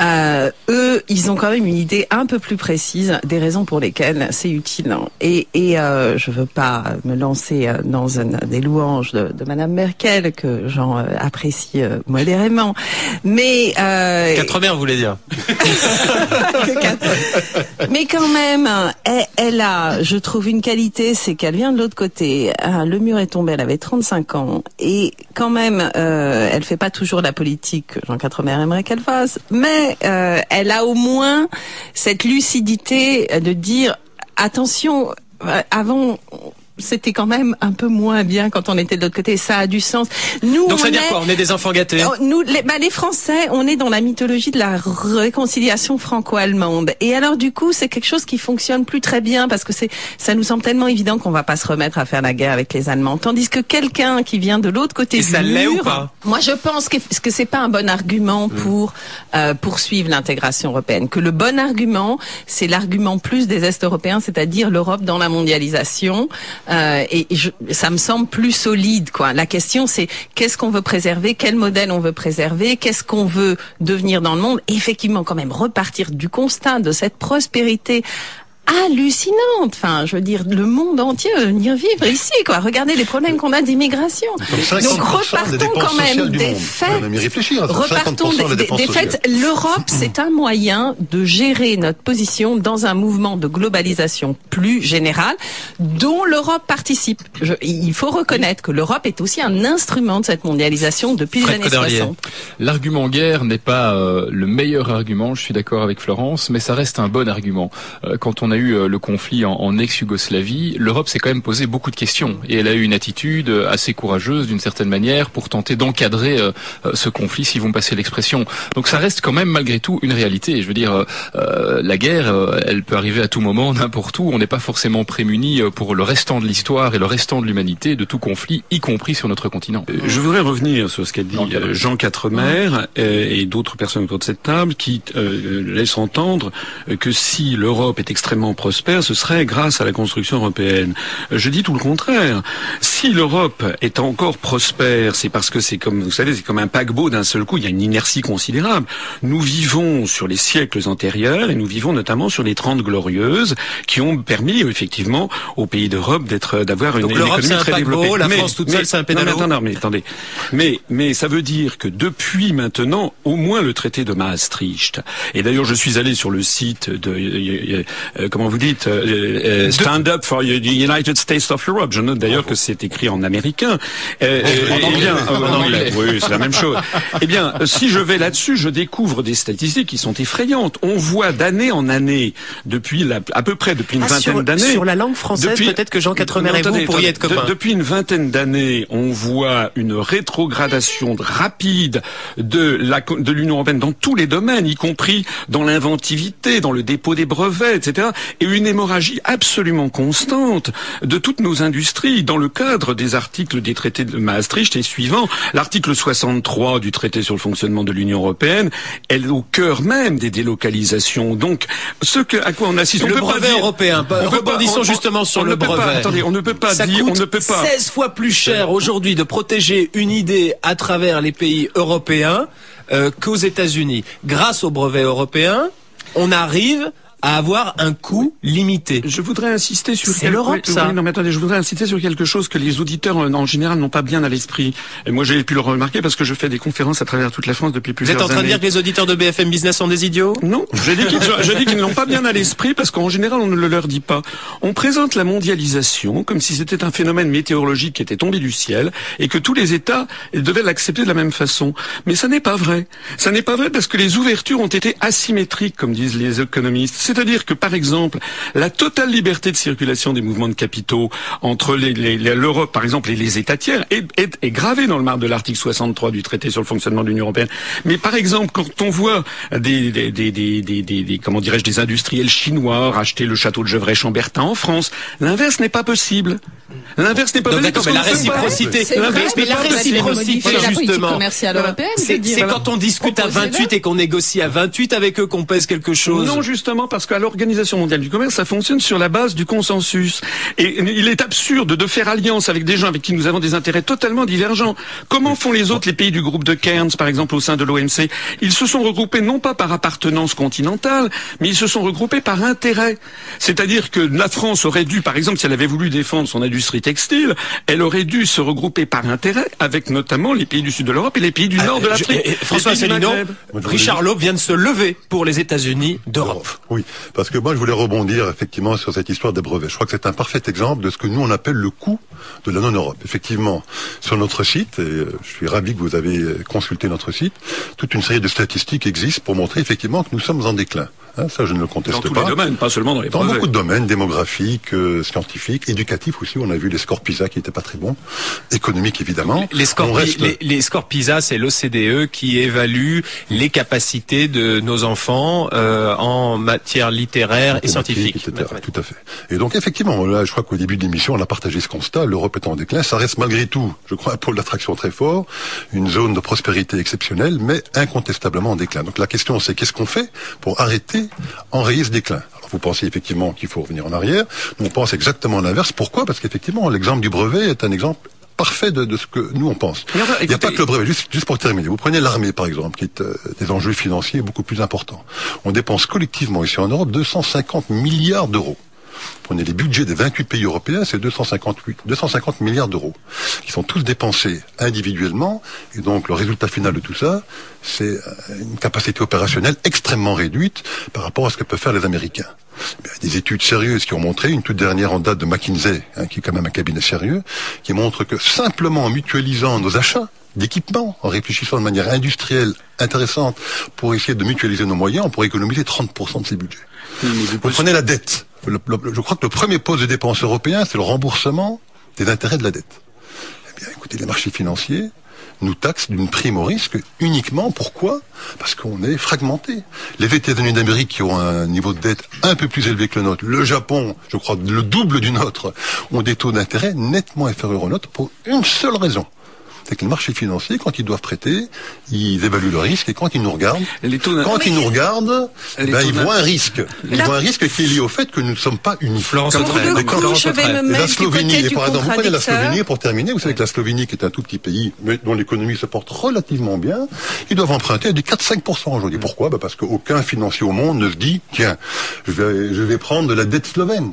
Euh, eux, ils ils ont quand même une idée un peu plus précise des raisons pour lesquelles c'est utile. Et, et euh, je veux pas me lancer euh, dans un, des louanges de, de Madame Merkel que j'en euh, apprécie euh, modérément, mais euh, Quatre mères, voulez dire? Mais quand même, elle, elle a, je trouve, une qualité, c'est qu'elle vient de l'autre côté. Le mur est tombé, elle avait 35 ans. Et quand même, euh, elle fait pas toujours la politique que Jean Quatremer aimerait qu'elle fasse. Mais euh, elle a au moins cette lucidité de dire, attention, euh, avant... C'était quand même un peu moins bien quand on était de l'autre côté. Ça a du sens. Nous, Donc ça veut dire quoi? On est des enfants gâtés? Oh, nous, les, bah, les Français, on est dans la mythologie de la réconciliation franco-allemande. Et alors, du coup, c'est quelque chose qui fonctionne plus très bien parce que c'est, ça nous semble tellement évident qu'on va pas se remettre à faire la guerre avec les Allemands. Tandis que quelqu'un qui vient de l'autre côté Et du ça l'est ou mur, pas? moi, je pense que, que c'est pas un bon argument Mm. pour euh, poursuivre l'intégration européenne. Que le bon argument, c'est l'argument plus des Est européens, c'est-à-dire l'Europe dans la mondialisation. Euh, et ça me semble plus solide. Quoi. La question, c'est qu'est-ce qu'on veut préserver, quel modèle on veut préserver, qu'est-ce qu'on veut devenir dans le monde. Effectivement, quand même repartir du constat de cette prospérité hallucinante. Enfin, je veux dire, le monde entier veut venir vivre ici, quoi. Regardez les problèmes qu'on a d'immigration. Comme 50% Donc repartons quand même du des faits. Repartons 50% des des, faits. L'Europe, c'est un moyen de gérer notre position dans un mouvement de globalisation plus général, dont l'Europe participe. Je- il faut reconnaître que l'Europe est aussi un instrument de cette mondialisation depuis Fred les années Cauderlier. 60. L'argument guerre n'est pas euh, le meilleur argument, je suis d'accord avec Florence, mais ça reste un bon argument. Euh, quand on a eu euh, le conflit en, en ex-Yougoslavie, l'Europe s'est quand même posé beaucoup de questions et elle a eu une attitude euh, assez courageuse d'une certaine manière pour tenter d'encadrer euh, ce conflit, si vous me passez l'expression. Donc ça reste quand même malgré tout une réalité. Je veux dire, euh, la guerre, elle peut arriver à tout moment, n'importe où. On n'est pas forcément prémuni pour le restant de l'histoire et le restant de l'humanité de tout conflit, y compris sur notre continent. Je voudrais revenir sur ce qu'a dit Jean Quatremer. et d'autres personnes autour de cette table qui euh, laissent entendre que si l'Europe est extrêmement prospère, ce serait grâce à la construction européenne. Je dis tout le contraire. Si l'Europe est encore prospère, c'est parce que c'est comme, vous savez, c'est comme un paquebot d'un seul coup, il y a une inertie considérable. Nous vivons sur les siècles antérieurs et nous vivons notamment sur les Trente Glorieuses qui ont permis effectivement aux pays d'Europe d'être, d'avoir une, une économie un très paquebot, développée. la Mais- France toute mais- seule, c'est un non, pédalo. mais attendez, mais attendez. Mais, mais ça veut dire que depuis maintenant, au moins le traité de Maastricht, et d'ailleurs je suis allé sur le site de, euh, euh, comment vous dites, euh, euh, Stand Up for the United States of Europe. Je note d'ailleurs que c'est écrit en américain. Euh, euh, En eh anglais. bien, euh, En en anglais. anglais. Oui, c'est la même chose. Eh bien, euh, si je vais là-dessus, je découvre des statistiques qui sont effrayantes. On voit d'année en année, depuis la, à peu près depuis une Ah, vingtaine d'années. sur la langue française, peut-être que Jean Quatremer Non, et vous pourriez être copains. De- depuis une vingtaine d'années, on voit une rétrogradation rapide de la de l'Union européenne dans tous les domaines, y compris dans l'inventivité, dans le dépôt des brevets, etc. Et une hémorragie absolument constante de toutes nos industries dans le cadre des articles des traités de Maastricht et suivants. L'article 63 du traité sur le fonctionnement de l'Union européenne est au cœur même des délocalisations. Donc, ce que, à quoi on assiste, on Le peut pas brevet dire- européen. on peut pas- Rebondissons on- justement sur le ne peut pas- brevet. attendez, on ne peut pas Ça dire, on ne peut pas. 16 fois plus cher aujourd'hui de protéger une idée à travers les pays européens euh, qu'aux États-Unis. Grâce au brevet européen, on arrive à avoir un coût limité. Je voudrais insister sur C'est l'Europe, ça. oui, non, mais attendez, je voudrais insister sur quelque chose que les auditeurs en, en général n'ont pas bien à l'esprit. Et moi, j'ai pu le remarquer parce que je fais des conférences à travers toute la France depuis Vous plusieurs êtes en années. train de dire que les auditeurs de BFM Business sont des idiots? Non, je dis qu'ils je dis qu'ils ne l'ont pas bien à l'esprit parce qu'en général on ne le leur dit pas. On présente la mondialisation comme si c'était un phénomène météorologique qui était tombé du ciel et que tous les États devaient l'accepter de la même façon. Mais ça n'est pas vrai. Ça n'est pas vrai parce que les ouvertures ont été asymétriques comme disent les économistes. C'est-à-dire que par exemple la totale liberté de circulation des mouvements de capitaux entre l'Europe par exemple et les États tiers est, gravée dans le marbre de l'article 63 du traité sur le fonctionnement de l'Union européenne. Mais par exemple quand on voit des- comment dirais-je des industriels chinois racheter le château de Gevrey-Chambertin en France, l'inverse n'est pas possible. L'inverse n'est pas d'accord, parce mais la réciprocité, mais, la réciprocité, justement. C'est quand on discute à Proposez-le. 28 et qu'on négocie à 28 avec eux qu'on pèse quelque chose. Non, justement, parce qu'à l'Organisation mondiale du commerce, ça fonctionne sur la base du consensus. Et il est absurde de faire alliance avec des gens avec qui nous avons des intérêts totalement divergents. Comment font les autres, les pays du groupe de Cairns, par exemple, au sein de l'OMC Ils se sont regroupés non pas par appartenance continentale, mais ils se sont regroupés par intérêt. C'est-à-dire que la France aurait dû, par exemple, si elle avait voulu défendre son industrie textile, elle aurait dû se regrouper par intérêt avec notamment les pays du sud de l'Europe et les pays du nord de Euh, je- l'Afrique. et- et François Asselineau, Richard Loeb vient de se lever pour les États-Unis d'Europe. Oui, parce que moi je voulais rebondir effectivement sur cette histoire des brevets. Je crois que c'est un parfait exemple de ce que nous on appelle le coût de la non-Europe. Effectivement, sur notre site, et euh, je suis ravi que vous avez consulté notre site, toute une série de statistiques existent pour montrer effectivement que nous sommes en déclin. Hein, ça, je ne le conteste Dans tous pas. les domaines, pas seulement dans les Dans brevets. beaucoup de domaines, démographiques, euh, scientifiques, éducatifs aussi. On a vu les scores PISA qui n'étaient pas très bons, économiques évidemment. Les scores, On reste- les, les scores PISA, c'est l'OCDE qui évalue les capacités de nos enfants euh, en matière littéraire et scientifique. etc. Tout à fait. Et donc effectivement, là, je crois qu'au début de l'émission, on a partagé ce constat. L'Europe est en déclin. Ça reste malgré tout, je crois, un pôle d'attraction très fort, une zone de prospérité exceptionnelle, mais incontestablement en déclin. Donc la question, c'est qu'est-ce qu'on fait pour arrêter, enrayer ce déclin Alors vous pensez effectivement qu'il faut revenir en arrière. Nous, on pense exactement l'inverse. Pourquoi? Parce qu'effectivement, l'exemple du brevet est un exemple parfait de, de ce que nous on pense. Il n'y a pas que le brevet. Juste, juste pour terminer, vous prenez l'armée par exemple, qui est euh, des enjeux financiers beaucoup plus importants. On dépense collectivement ici en Europe 250 milliards d'euros. Prenez les budgets des 28 pays européens, c'est 258, 250 milliards d'euros, qui sont tous dépensés individuellement, et donc le résultat final de tout ça, c'est euh, une capacité opérationnelle extrêmement réduite par rapport à ce que peuvent faire les Américains. Des études sérieuses qui ont montré, une toute dernière en date de McKinsey, hein, qui est quand même un cabinet sérieux, qui montre que simplement en mutualisant nos achats d'équipements, en réfléchissant de manière industrielle intéressante pour essayer de mutualiser nos moyens, on pourrait économiser 30% de ces budgets. Vous prenez la dette. Je crois que le premier poste de dépense européen, c'est le remboursement des intérêts de la dette. Eh bien, écoutez, les marchés financiers nous taxent d'une prime au risque uniquement. Pourquoi? Parce qu'on est fragmenté. Les États-Unis d'Amérique qui ont un niveau de dette un peu plus élevé que le nôtre, le Japon, je crois, le double du nôtre, ont des taux d'intérêt nettement inférieurs au nôtre pour une seule raison. C'est que les marchés financiers, quand ils doivent prêter, ils évaluent le risque et quand ils nous regardent, Les taux d'in- quand ils nous regardent, Les ben, ils voient un risque. Ils Là- voient un risque qui est lié au fait que nous ne sommes pas unis. Florence Comme- Autrel. Pour le D'accord. coup, Florence je vais me Et la mettre du Slovénie, côté et du par exemple, vous prenez la. Slovénie pour terminer, vous savez que la Slovénie, qui est un tout petit pays, mais dont l'économie se porte relativement bien, ils doivent emprunter des 4-5% aujourd'hui. Pourquoi? Bah Parce qu'aucun financier au monde ne se dit, tiens, je vais, je vais prendre de la dette slovène.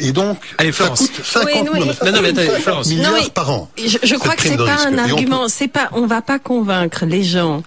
Et donc, Allez, ça Florence. coûte 50, Oui, non, ça Non, non, mais coûte attendez, 50 Florence. milliards Non, mais par an. Je, crois que c'est pas un argument. C'est pas. On va pas convaincre les gens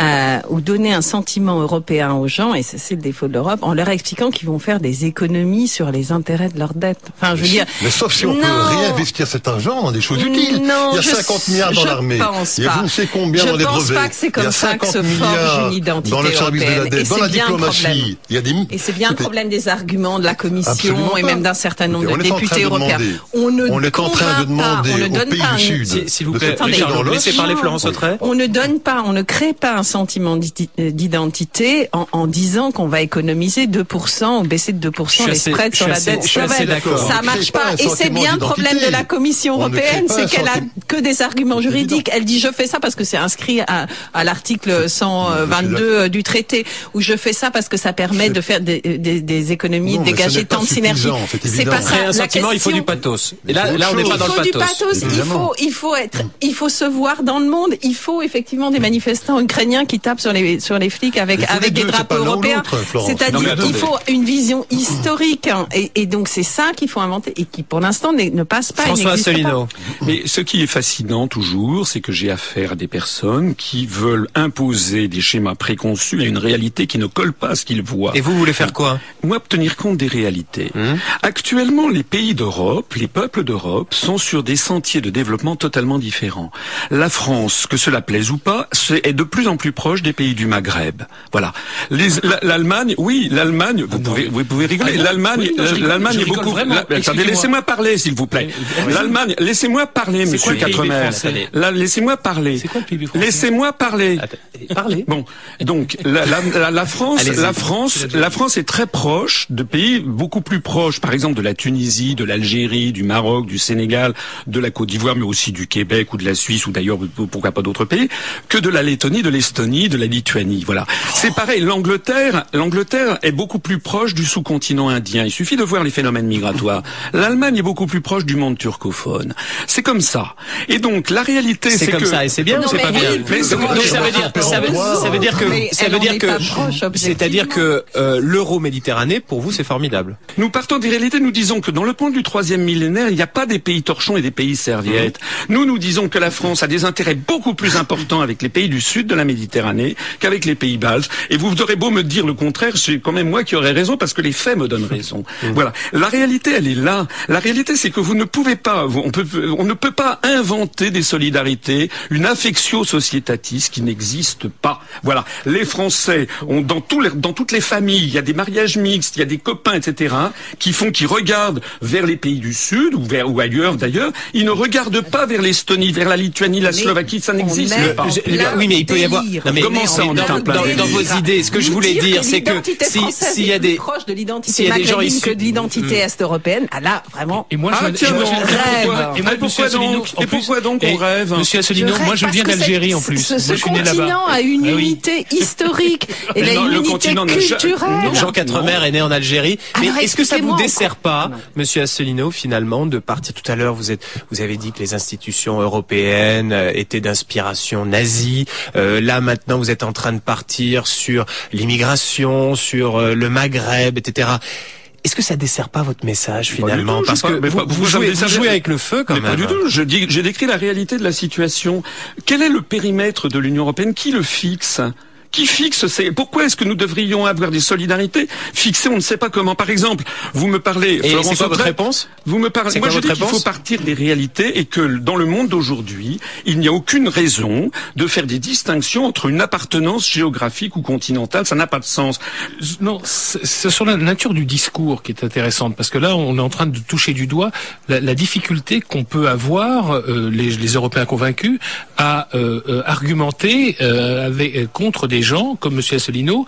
euh, ou donner un sentiment européen aux gens, et c'est le défaut de l'Europe, en leur expliquant qu'ils vont faire des économies sur les intérêts de leur dette. Enfin, je veux dire. Mais sauf si on peut réinvestir cet argent dans des choses utiles. Non, il y a je- 50 milliards dans je l'armée. pense Il y a je ne sais combien Je dans les pense brevets. pas que c'est comme il y a ça que 50 se forge milliards une identité dans le service de la dette, Et dans c'est la diplomatie. problème. Il y a des Et c'est bien le problème des arguments de la Commission Absolument et même d'un certain nombre de on est en train députés de européens. demander- On ne on est en train de pas, demander on ne aux donne pays pas du Sud Si- S'il vous plaît, Richard laissez parler Florence. Autrey. On ne donne pas, on ne crée pas un sentiment euh, d'identité en, en disant qu'on va économiser 2% ou baisser de 2% Je les spreads sur la assez- dette d'accord. Ça marche pas Et c'est bien le problème de la Commission européenne, c'est qu'elle a que des arguments juridiques. Elle dit je fais ça parce que c'est inscrit à, à l'article 122 du traité, ou je fais ça parce que ça permet de faire des, des, des économies, Non, de dégager tant de synergies. c'est pas ça. Un La sentiment, il faut du pathos. Et là, là, on n'est pas dans il le faut du pathos. il faut, il faut être, il faut se voir dans le monde, il faut effectivement des manifestants ukrainiens qui tapent sur les, sur les flics avec, avec des deux, drapeaux européens. C'est-à-dire qu'il faut une vision historique, hein, et, et donc c'est ça qu'il faut inventer, et qui pour l'instant ne passe pas. François. Asselineau. Mais ce qui est fascinant toujours, c'est que j'ai affaire à des personnes qui veulent imposer des schémas préconçus à une réalité qui ne colle pas à ce qu'ils voient. Et vous voulez faire quoi? Moi, tenir compte des réalités. Hum. Actuellement, les pays d'Europe, les peuples d'Europe sont sur des sentiers de développement totalement différents. La France, que cela plaise ou pas, est de plus en plus plus proche des pays du Maghreb. Voilà. L'Allemagne, oui, l'Allemagne, vous pouvez, vous pouvez rigoler. Ah. L'Allemagne, rigole, l'Allemagne est beaucoup. attendez, laissez-moi parler, s'il vous plaît. Oui. L'Allemagne, laissez-moi parler, Monsieur Quatremer. Laissez-moi parler. Laissez-moi parler. Parlez. Bon, donc la, France, la France, la France est très proche de pays beaucoup plus proches, par exemple de la Tunisie, de l'Algérie, du Maroc, du Sénégal, de la Côte d'Ivoire, mais aussi du Québec ou de la Suisse ou d'ailleurs pourquoi pas d'autres pays, que de la Lettonie, de l'Estonie, de la Lituanie. Voilà. C'est pareil. L'Angleterre, l'Angleterre est beaucoup plus proche du sous-continent indien. Il suffit de voir les phénomènes migratoires. L'Allemagne est beaucoup plus proche du monde turcophone. C'est comme ça. Et donc la réalité, c'est C'est comme que ça et c'est bien c'est mais pas oui, bien Mais c'est- Donc ça veut dire ça veut, ça veut dire que ça veut dire que c'est-à-dire que euh, l'euro-méditerranée pour vous c'est formidable. Nous partons des réalités, nous disons que dans le point du troisième millénaire, il n'y a pas des pays torchons et des pays serviettes. Nous, nous disons que la France a des intérêts beaucoup plus importants avec les pays du sud de la Méditerranée qu'avec les pays baltes. Et vous aurez beau me dire le contraire, c'est quand même moi qui aurais raison parce que les faits me donnent raison. Voilà. La réalité, elle est là. La réalité, c'est que vous ne pouvez pas, on, peut, on ne peut pas inventer des solidarités, une affectio societatis qui n'existe pas. Voilà. Les Français ont dans, les- dans toutes les familles, il y a des mariages mixtes, il y a des copains, etc., qui font, qui regardent vers les pays du Sud ou vers ou ailleurs d'ailleurs. Ils ne regardent pas vers l'Estonie, vers la Lituanie, la Slovaquie. Ça n'existe pas. Je- oui mais il peut y avoir délire. non, mais Comment ça, on dans, est en plein dans- dans vos idées ce que je voulais dire c'est que l'identité si s'il y a est des proche de s'il l'identité y a des gens maghrébine issus- que de l'identité est-européenne, ah là vraiment. Et moi, Ah, je, tiens et pourquoi- et moi, et pourquoi monsieur Asselineau, donc Et plus- pourquoi donc on rêve Monsieur Asselineau, rêve moi je viens d'Algérie en plus. Ce, continent a une Ah unité historique et Mais il a non, une le unité culturelle. Jean Quatremer est né en Algérie. Mais Alors, est-ce que ça vous dessert pas. Monsieur Asselineau, finalement, de partir tout à l'heure Vous êtes, vous avez dit que les institutions européennes euh, étaient d'inspiration nazie. Euh, là, maintenant, vous êtes en train de partir sur l'immigration, sur euh, le Maghreb, etc. Est-ce que ça dessert pas votre message finalement tout, Parce que pas, vous, pas- vous jouez, vous jouez avec le feu quand Mais même. pas du tout. Je dis, j'ai décrit la réalité de la situation. Quel est le périmètre de l'Union européenne? Qui le fixe? Qui fixe ces... Pourquoi est-ce que nous devrions avoir des solidarités fixées On ne sait pas comment. Par exemple, vous me parlez... Et Florence quoi votre réponse Vous me parlez... Moi, je dis qu'il faut partir des réalités et que dans le monde d'aujourd'hui, il n'y a aucune raison de faire des distinctions entre une appartenance géographique ou continentale. Ça n'a pas de sens. Non, c'est c'est sur la nature du discours qui est intéressante parce que là, on est en train de toucher du doigt la, la difficulté qu'on peut avoir euh, les, les Européens convaincus à euh, euh, argumenter euh, avec, euh, contre des gens comme Monsieur Asselineau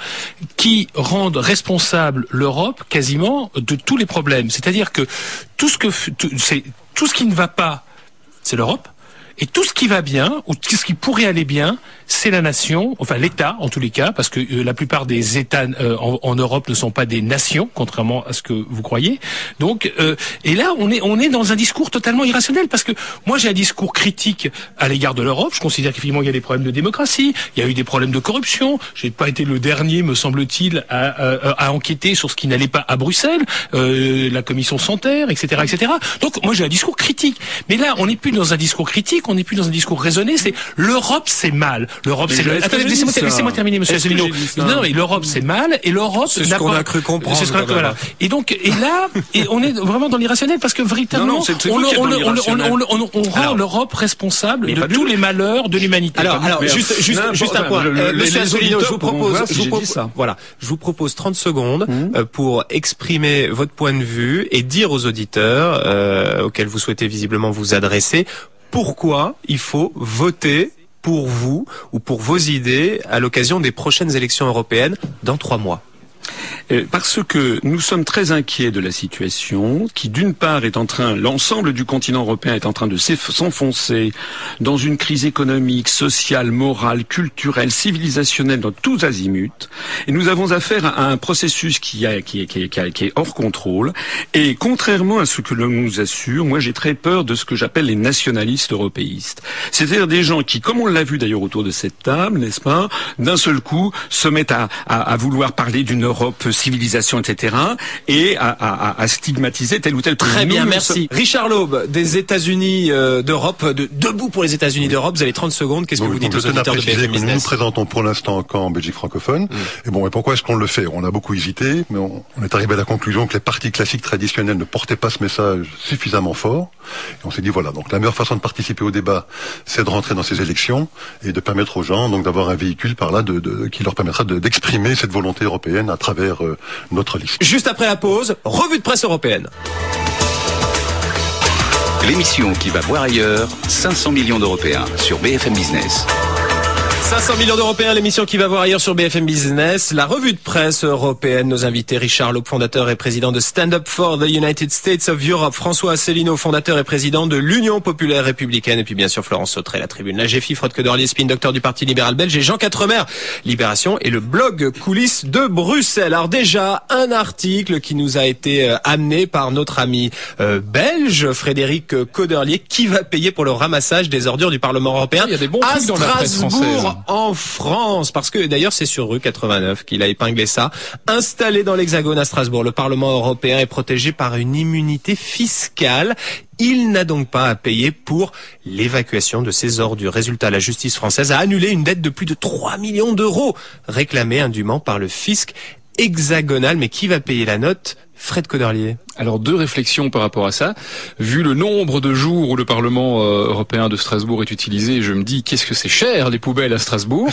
qui rendent responsable l'Europe quasiment de tous les problèmes. C'est-à-dire que tout ce que tout, tout ce qui ne va pas, c'est l'Europe. Et tout ce qui va bien, ou tout ce qui pourrait aller bien, c'est la nation, enfin l'État en tous les cas, parce que euh, la plupart des États euh, en, en Europe ne sont pas des nations, contrairement à ce que vous croyez. Donc, euh, et là, on est on est dans un discours totalement irrationnel, parce que moi j'ai un discours critique à l'égard de l'Europe. Je considère qu'effectivement il y a des problèmes de démocratie, il y a eu des problèmes de corruption. J'ai pas été le dernier, me semble-t-il, à, à, à enquêter sur ce qui n'allait pas à Bruxelles, euh, la commission Santerre, etc., etc. Donc moi j'ai un discours critique. Mais là, on n'est plus dans un discours critique, on n'est plus dans un discours raisonné. C'est l'Europe, c'est mal. L'Europe, c'est. le- Attendez, laissez-moi terminer, Monsieur Asselineau. Non, mais l'Europe, c'est mal, et l'Europe. C'est ce n'a qu'on pas- a cru comprendre, C'est ce qu'on a cru, voilà. Et donc, et là, et on est vraiment dans l'irrationnel parce que véritablement, on, rend l'Europe responsable de tous les malheurs de l'humanité. Alors, juste, juste, n'importe- juste un point. Euh, Monsieur Asselineau, je vous propose, je vous propose, voilà, je vous propose 30 secondes Mhm. euh, pour exprimer votre point de vue et dire aux auditeurs euh, auxquels vous souhaitez visiblement vous adresser pourquoi il faut voter pour vous ou pour vos idées à l'occasion des prochaines élections européennes dans trois mois. Euh, Parce que nous sommes très inquiets de la situation, qui d'une part est en train, l'ensemble du continent européen est en train de s'enfoncer dans une crise économique, sociale, morale, culturelle, civilisationnelle dans tous azimuts. Et nous avons affaire à un processus qui, est, hors contrôle. Et contrairement à ce que l'on nous assure, moi j'ai très peur de ce que j'appelle les nationalistes européistes. C'est-à-dire des gens qui, comme on l'a vu d'ailleurs autour de cette table, n'est-ce pas, d'un seul coup se mettent à vouloir parler d'une Europe civilisation, etc., et à, à, à stigmatiser tel ou tel pays. Très bien, merci. Richard Laube, des États-Unis euh, d'Europe, de, debout pour les États-Unis d'Europe. Vous avez 30 secondes. Qu'est-ce que vous dites donc, aux auditeurs de BFM que nous nous Business présentons pour l'instant qu'en Belgique francophone. Et bon, et pourquoi est-ce qu'on le fait? On a beaucoup hésité, mais on, on est arrivé à la conclusion que les partis classiques traditionnels ne portaient pas ce message suffisamment fort. Et on s'est dit voilà, donc la meilleure façon de participer au débat, c'est de rentrer dans ces élections et de permettre aux gens donc d'avoir un véhicule par là de, de- qui leur permettra de- d'exprimer cette volonté européenne à travers euh, notre liste. Juste après la pause, revue de presse européenne. L'émission qui va voir ailleurs, 500 millions d'Européens sur BFM Business. 500 millions d'Européens, l'émission qui va voir ailleurs sur BFM Business. La revue de presse européenne, nos invités, Richard Loeb, fondateur et président de Stand Up for the United States of Europe, François Asselineau, fondateur et président de l'Union Populaire Républicaine, et puis bien sûr Florence Sautré, la tribune, la GFI, Fred Codorlier, spin docteur du Parti libéral belge, et Jean Quatremer, Libération, et le blog Coulisses de Bruxelles. Alors déjà, un article qui nous a été euh, amené par notre ami euh, belge, Frédéric Codorlier, qui va payer pour le ramassage des ordures du Parlement européen Il y a des bons à trucs dans la presse Strasbourg, en France, parce que d'ailleurs c'est sur rue 89 qu'il a épinglé ça. Installé dans l'Hexagone à Strasbourg, le Parlement européen est protégé par une immunité fiscale. Il n'a donc pas à payer pour l'évacuation de ses ordures. Résultat, la justice française a annulé une dette de plus de 3 millions d'euros réclamée indûment par le fisc hexagonal. Mais qui va payer la note? Fred Coderlier. Alors deux réflexions par rapport à ça. Vu le nombre de jours où le Parlement euh, européen de Strasbourg est utilisé, je me dis qu'est-ce que c'est cher les poubelles à Strasbourg?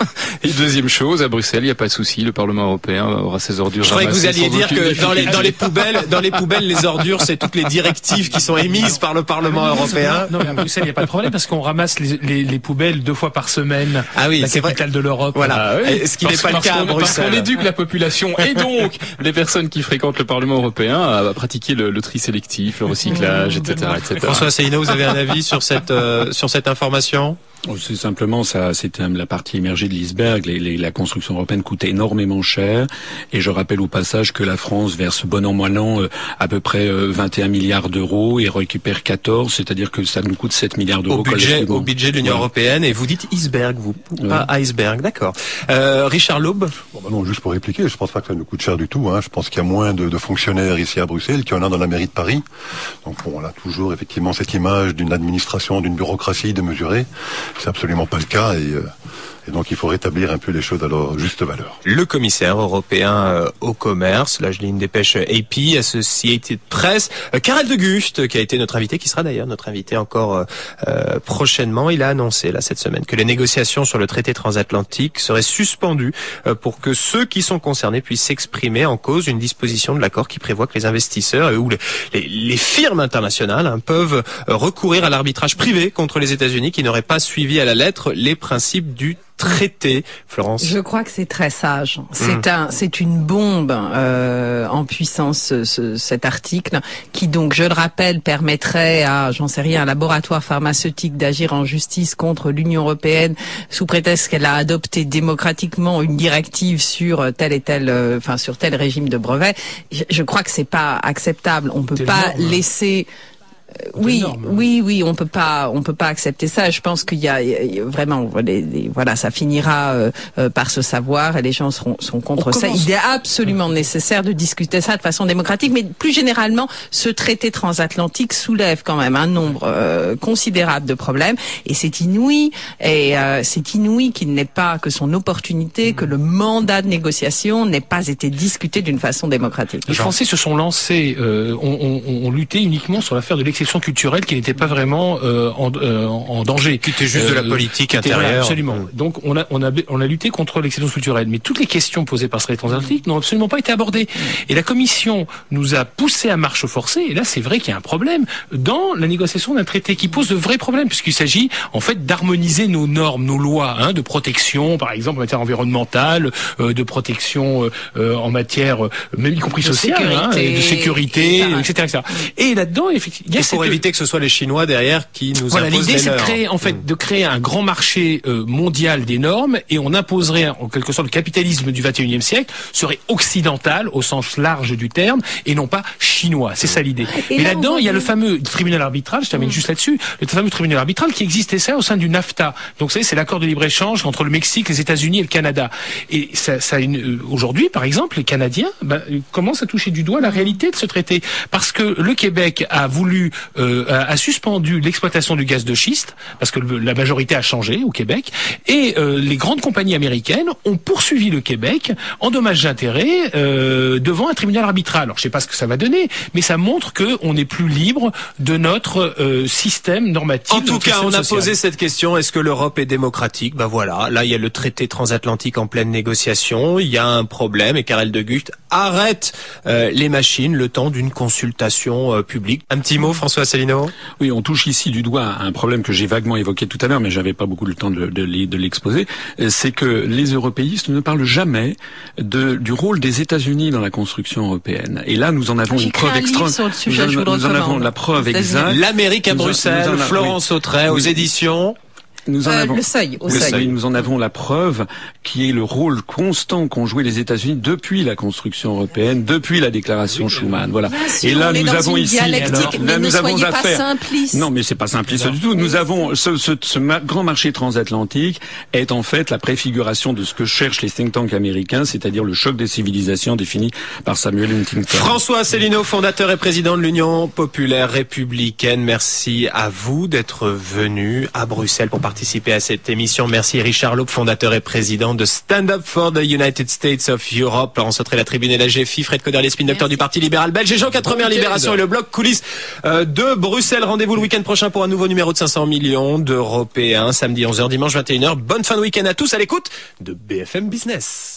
Et deuxième chose, à Bruxelles, il n'y a pas de souci, le Parlement européen aura ses ordures. Je croyais que vous alliez dire que dans les, dans les difficulté. poubelles, dans les poubelles, les ordures, c'est toutes les directives qui sont émises par le Parlement européen. Non, mais à Bruxelles, il n'y a pas de problème parce qu'on ramasse les, les, les poubelles deux fois par semaine. Ah oui, la vrai. capitale de l'Europe. Voilà. Ah oui. Ce qui n'est pas le cas à qu'on- Parce Bruxelles. qu'on éduque la population et donc les personnes qui fréquentent le Parlement européen à pratiquer le, le tri sélectif, le recyclage, etc., etc. François Asselineau, vous avez un avis sur cette euh, sur cette information? C'est simplement ça, c'était la partie émergée de l'iceberg. Les- les- la construction européenne coûte énormément cher, et je rappelle au passage que la France verse bon an mal an euh, à peu près euh, 21 milliards d'euros et récupère 14, c'est-à-dire que ça nous coûte 7 milliards d'euros au budget au budget de l'Union Voilà. européenne et vous dites iceberg vous pas iceberg d'accord. Euh, Richard Laube Bon, bah non, juste pour répliquer, je pense pas que ça nous coûte cher du tout. Hein. Je pense qu'il y a moins de, de fonctionnaires ici à Bruxelles qu'il y en a dans la mairie de Paris. Donc bon, on a toujours effectivement cette image d'une administration, d'une bureaucratie démesurée. C'est absolument pas le cas et, euh, et donc il faut rétablir un peu les choses à leur juste valeur. le commissaire européen euh, au commerce, là je lis une dépêche AP, Associated Press, euh, Karel de Gucht, qui a été notre invité, qui sera d'ailleurs notre invité encore euh, prochainement, il a annoncé là cette semaine que les négociations sur le traité transatlantique seraient suspendues pour que ceux qui sont concernés puissent s'exprimer en cause une disposition de l'accord qui prévoit que les investisseurs ou les, les- les firmes internationales hein, peuvent recourir à l'arbitrage privé contre les États-Unis qui n'auraient pas suivi à la lettre les principes du traité. Florence. Je crois que c'est très sage. C'est un, c'est une bombe euh, en puissance ce- ce- cet article qui donc, je le rappelle, permettrait à, j'en sais rien, un laboratoire pharmaceutique d'agir en justice contre l'Union européenne sous prétexte qu'elle a adopté démocratiquement une directive sur tel et tel, euh, enfin sur tel régime de brevet. Je, je crois que c'est pas acceptable. On peut pas énorme. laisser oui, énorme. oui, oui, on peut pas, on peut pas accepter ça. Je pense qu'il y a, il y a vraiment, les- les- voilà, ça finira euh, euh, par se savoir et les gens seront, sont contre On ça. commence- Il est absolument nécessaire de discuter ça de façon démocratique, mais plus généralement, ce traité transatlantique soulève quand même un nombre euh, considérable de problèmes et c'est inouï et euh, c'est inouï qu'il n'ait pas que son opportunité, que le mandat de négociation n'ait pas été discuté d'une façon démocratique. Les Français se sont lancés, euh, ont, ont- ont lutté uniquement sur l'affaire de l'exception culturelle qui n'était pas vraiment euh, en, euh, en danger. Qui était juste de la Euh, politique intérieure. absolument. Mm. Donc on a, on, a, on a lutté contre l'exception culturelle. Mais toutes les questions posées par ce traité transatlantique n'ont absolument pas été abordées. Et la Commission nous a poussé à marche forcée. Et là, c'est vrai qu'il y a un problème dans la négociation d'un traité qui pose de vrais problèmes, puisqu'il s'agit en fait d'harmoniser nos normes, nos lois hein, de protection, par exemple en matière environnementale, euh, de protection euh, euh, en matière, euh, même y compris De sociale, hein, sécurité, de sécurité, etc. etc. etc. Et là-dedans, effectivement, il y a pour éviter que ce soit les Chinois derrière qui nous Voilà, imposent l'idée c'est de créer en fait Mm. de créer un grand marché euh, mondial des normes et on imposerait en quelque sorte le capitalisme du 21e siècle serait occidental au sens large du terme et non pas chinois. C'est ça l'idée. Et Mais là, là-dedans, il y a le fameux tribunal arbitral, je termine juste là-dessus, le fameux tribunal arbitral qui existait ça au sein du NAFTA. Donc vous savez, c'est l'accord de libre-échange entre le Mexique, les États-Unis et le Canada. Et ça, ça euh, aujourd'hui, par exemple, les Canadiens ben, euh, commencent à toucher du doigt la réalité de ce traité parce que le Québec a voulu, euh, a, a suspendu l'exploitation du gaz de schiste parce que le- la majorité a changé au Québec et euh, les grandes compagnies américaines ont poursuivi le Québec en dommages d'intérêt euh, devant un tribunal arbitral. Alors je sais pas ce que ça va donner, mais ça montre que on est plus libre de notre euh, système normatif. En tout cas, on a social. posé cette question est-ce que l'Europe est démocratique? Ben voilà, là il y a le traité transatlantique en pleine négociation, il y a un problème et Karel de Gucht arrête euh, les machines le temps d'une consultation euh, publique. Un petit mot, François Asselineau Oui, on touche ici du doigt un problème que j'ai vaguement évoqué tout à l'heure, mais j'avais pas beaucoup le temps de, de l'e- de l'exposer. Euh, C'est que les européistes ne parlent jamais de, du rôle des États-Unis dans la construction européenne. Et là, nous en avons J'ai une preuve un livre extra. sur le sujet, nous, je en- nous en avons la preuve exacte. L'Amérique à Nous en- Bruxelles, nous en a- Florence Autray aux Oui. éditions. Nous en Euh, avons le seuil, au Le seuil. seuil, Nous en avons la preuve qui est le rôle constant qu'ont joué les États-Unis depuis la construction européenne, depuis la déclaration Schuman. Voilà. Sûr, Et là, nous avons ici, alors, là, nous avons affaire. simpliste. Non, mais c'est pas simpliste du tout. Nous avons ce, ce, ce ma- grand marché transatlantique est en fait la préfiguration de ce que cherchent les think tanks américains, c'est-à-dire le choc des civilisations défini par Samuel Huntington. François Asselineau, fondateur et président de l'Union populaire républicaine, merci à vous d'être venu à Bruxelles pour participer à cette émission. Merci Richard Loeb, fondateur et président de Stand Up for the United States of Europe. Laurence Sautré, la tribune et la GFI, Fred Coder, les spin docteur du Parti libéral belge et Jean Quatremer, Libération et le bloc coulisses euh, de Bruxelles. Rendez-vous le week-end prochain pour un nouveau numéro de 500 millions d'Européens, samedi 11h, dimanche 21h. Bonne fin de week-end à tous à l'écoute de BFM Business.